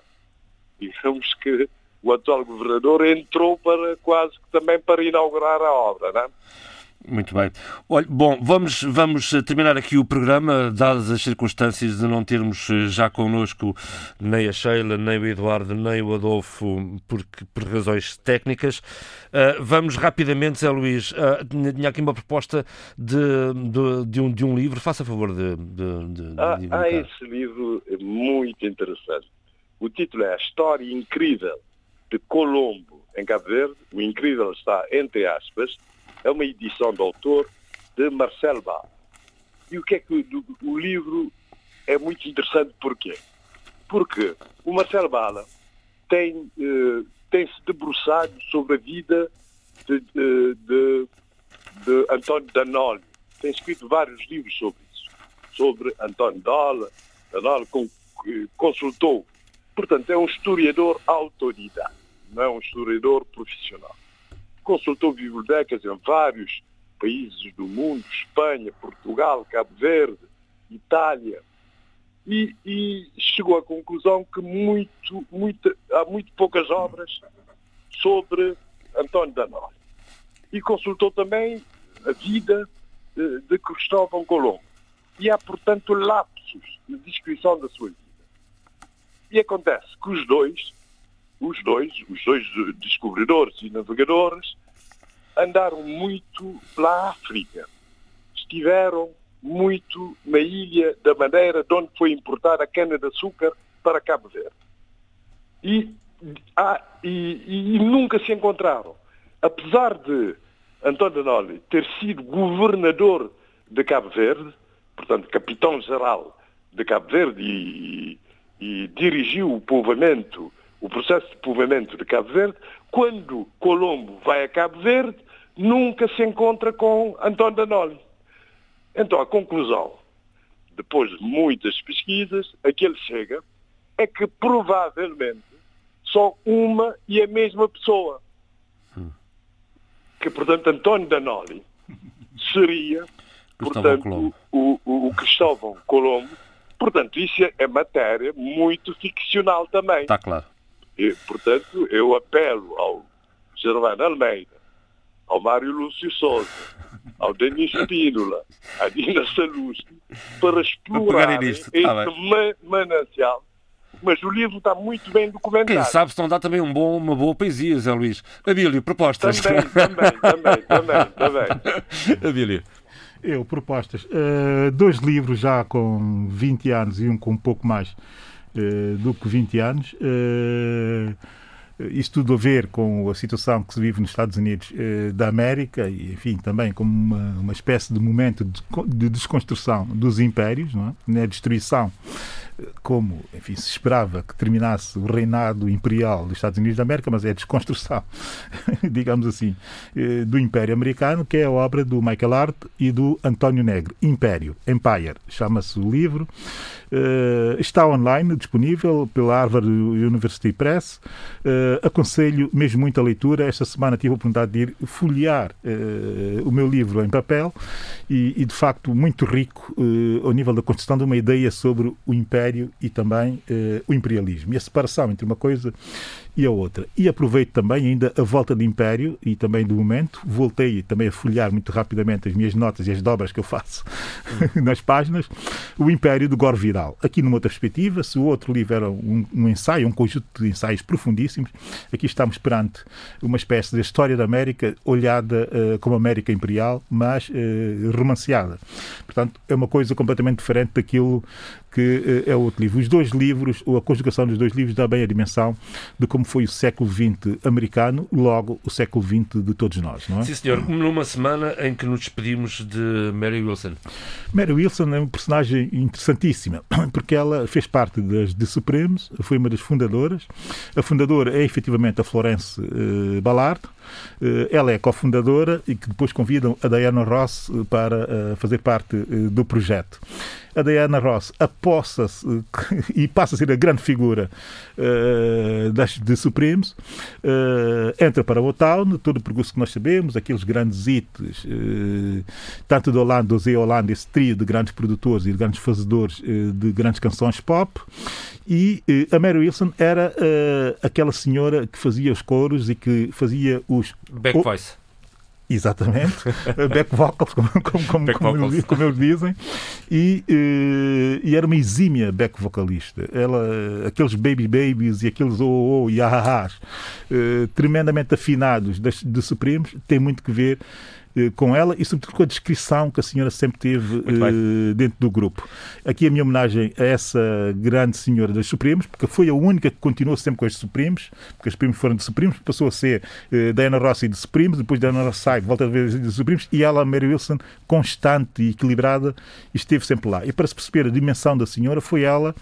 digamos que o atual governador entrou para quase que também para inaugurar a obra, não é? Muito bem. Olha, bom, vamos, vamos eh, terminar aqui o programa, dadas as circunstâncias de não termos eh, já connosco nem a Sheila, nem o Eduardo, nem o Adolfo, porque, por razões técnicas. Eh, vamos rapidamente, Zé Luís, uh, tinha aqui uma proposta de, de, de um, de um livro, faça favor de, de, de, Há, divulgar. há esse livro muito interessante. O título é A História Incrível de Colombo em Cabo Verde. O incrível está entre aspas. É uma edição do autor de Marcel Ball. E o que é que o, o livro é muito interessante porquê? Porque o Marcel Bala tem, eh, tem se debruçado sobre a vida de, de, de, de António Danoli. Tem escrito vários livros sobre isso. Sobre António Dola, Danoli com, que consultou. Portanto, é um historiador autodidata, não é um historiador profissional. Consultou bibliotecas em vários países do mundo, Espanha, Portugal, Cabo Verde, Itália, e, e chegou à conclusão que muito, muito, há muito poucas obras sobre António Danoli. E consultou também a vida de, de Cristóvão Colombo. E há, portanto, lapsos na descrição da sua vida. E acontece que os dois, os dois, os dois descobridores e navegadores, andaram muito pela África. Estiveram muito na ilha da Madeira, de onde foi importada a cana-de-açúcar para Cabo Verde. E, ah, e, e, e nunca se encontraram. Apesar de António Danoli ter sido governador de Cabo Verde, portanto, capitão-geral de Cabo Verde e, e dirigiu o povoamento, o processo de povoamento de Cabo Verde, quando Colombo vai a Cabo Verde, nunca se encontra com António Danoli. Então a conclusão, depois de muitas pesquisas, a que ele chega é que provavelmente só uma e a mesma pessoa. Que, portanto, António Danoli seria, Cristóvão portanto, Colombo. o, o, o Cristóvão Colombo. Portanto, isso é matéria muito ficcional também. Está claro. E, portanto, eu apelo ao Germano Almeida, ao Mário Lúcio Souza, ao Denis Spínola, à Dina Salusti, para explorar nisto, este tá manancial. Mas o livro está muito bem documentado. Quem sabe se não dá também um bom, uma boa poesia, Zé Luís. Abílio, propostas. Também, também, também, também, também. Abílio. Eu, propostas. Eh, dois livros já com 20 anos e um com um pouco mais do que 20 anos. Eh, isto tudo a ver com a situação que se vive nos Estados Unidos eh, da América e, enfim, também como uma, uma espécie de momento de, de desconstrução dos impérios, não é? na destruição como enfim, se esperava que terminasse o reinado imperial dos Estados Unidos da América, mas é a desconstrução, digamos assim, eh, do Império Americano, que é a obra do Michael Hart e do António Negro. Império, Empire, chama-se o livro. Uh, está online, disponível pela Harvard University Press. Uh, aconselho mesmo muito a leitura. Esta semana tive a oportunidade de ir folhear o meu livro em papel e de facto, muito rico ao nível da construção de uma ideia sobre o Império e também o imperialismo. E a separação entre uma coisa e a outra. E aproveito também ainda a volta do Império e também do momento. Voltei também a folhear muito rapidamente as minhas notas e as dobras que eu faço nas páginas. O Império do Gore Vidal. Aqui numa outra perspectiva, se o outro livro era um, um, ensaio, um conjunto de ensaios profundíssimos, aqui estamos perante uma espécie de história da América olhada uh, como América Imperial, mas uh, romanceada. Portanto, é uma coisa completamente diferente daquilo que uh, é o outro livro. Os dois livros, ou a conjugação dos dois livros, dá bem a dimensão de como foi o século XX americano, logo o século XX de todos nós, não é? Sim, senhor. Numa semana em que nos despedimos de Mary Wilson. Mary Wilson é uma personagem interessantíssima, porque ela fez parte das The Supremes, foi uma das fundadoras. A fundadora é efetivamente a Florence uh, Ballard. Uh, ela é cofundadora e que depois convidam a Diana Ross para uh, fazer parte do projeto. A Diana Ross aposta-se e passa a ser a grande figura de Supremes, entra para o Town, todo o percurso que nós sabemos, aqueles grandes hits, tanto do Holanda, do Zé Holanda, esse trio de grandes produtores e de grandes fazedores de grandes canções pop, e a Mary Wilson era aquela senhora que fazia os coros e que fazia os... Back voice. Exatamente, back vocals, como, como, como, back como, vocals. Eles, como eles dizem, e, e, e, era uma exímia back vocalista. Ela, aqueles baby babies e aqueles oh, oh, oh e ahahás, uh, tremendamente afinados de, de Supremos, tem muito que ver eh, com ela e, sobretudo, com a descrição que a senhora sempre teve uh, dentro do grupo. Aqui a minha homenagem a essa grande senhora dos Supremos, porque foi a única que continuou sempre com os Supremos, porque os Supremos foram de Supremos, passou a ser uh, Diana Rossi de Supremos, depois Diana Rossi sai, volta a ver de Supremos, e ela, Mary Wilson, constante e equilibrada, esteve sempre lá. E para se perceber a dimensão da senhora, foi ela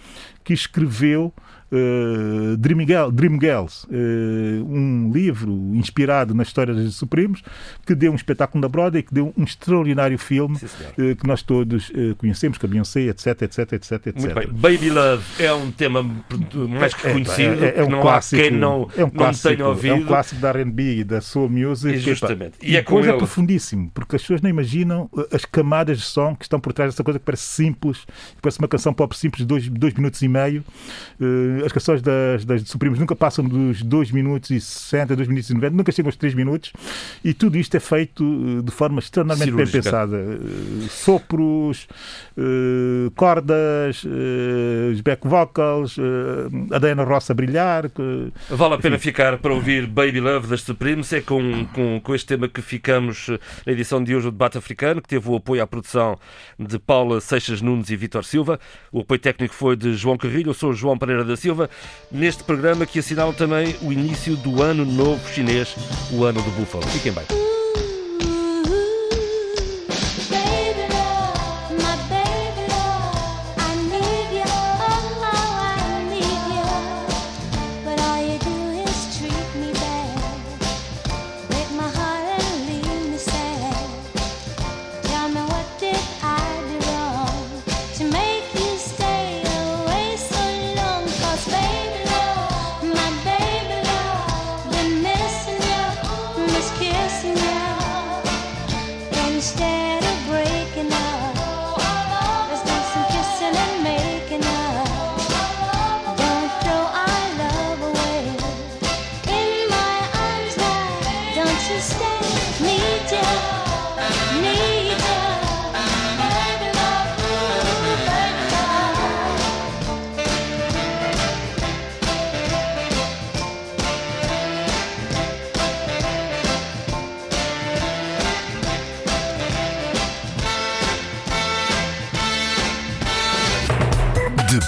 que escreveu uh, Dream, Dream Girls, uh, um livro inspirado na história dos Supremos, que deu um espetáculo da Broadway, que deu um extraordinário filme uh, que nós todos conhecemos, com a Beyoncé, etc, etc, etc, etc. Muito bem. Baby Love é um tema mais que é, conhecido, é, é, é um não clássico, há quem não, é um clássico, não tenha ouvido. É um clássico da R&B e da soul music. E justamente. E, e é coisa é profundíssimo, porque as pessoas não imaginam as camadas de som que estão por trás dessa coisa que parece simples, que parece uma canção pop simples de dois, dois minutos e meio, as canções das, das Supremos nunca passam dos 2 minutos e 60, 2 minutos e 90, nunca chegam aos 3 minutos e tudo isto é feito eh, de forma extremamente bem pensada. Eh, sopros, eh, cordas, os back vocals, a Diana Ross a brilhar. Vale a pena Enfim. ficar para ouvir Baby Love das Supremes. É com, com, com este tema que ficamos na edição de hoje do Debate Africano, que teve o apoio à produção de Paula Seixas Nunes e Vitor Silva. O apoio técnico foi de João Carrilho. Eu sou João Pereira da Silva neste programa que assinala também o início do Ano Novo Chinês, o Ano do Búfalo. Fiquem bem.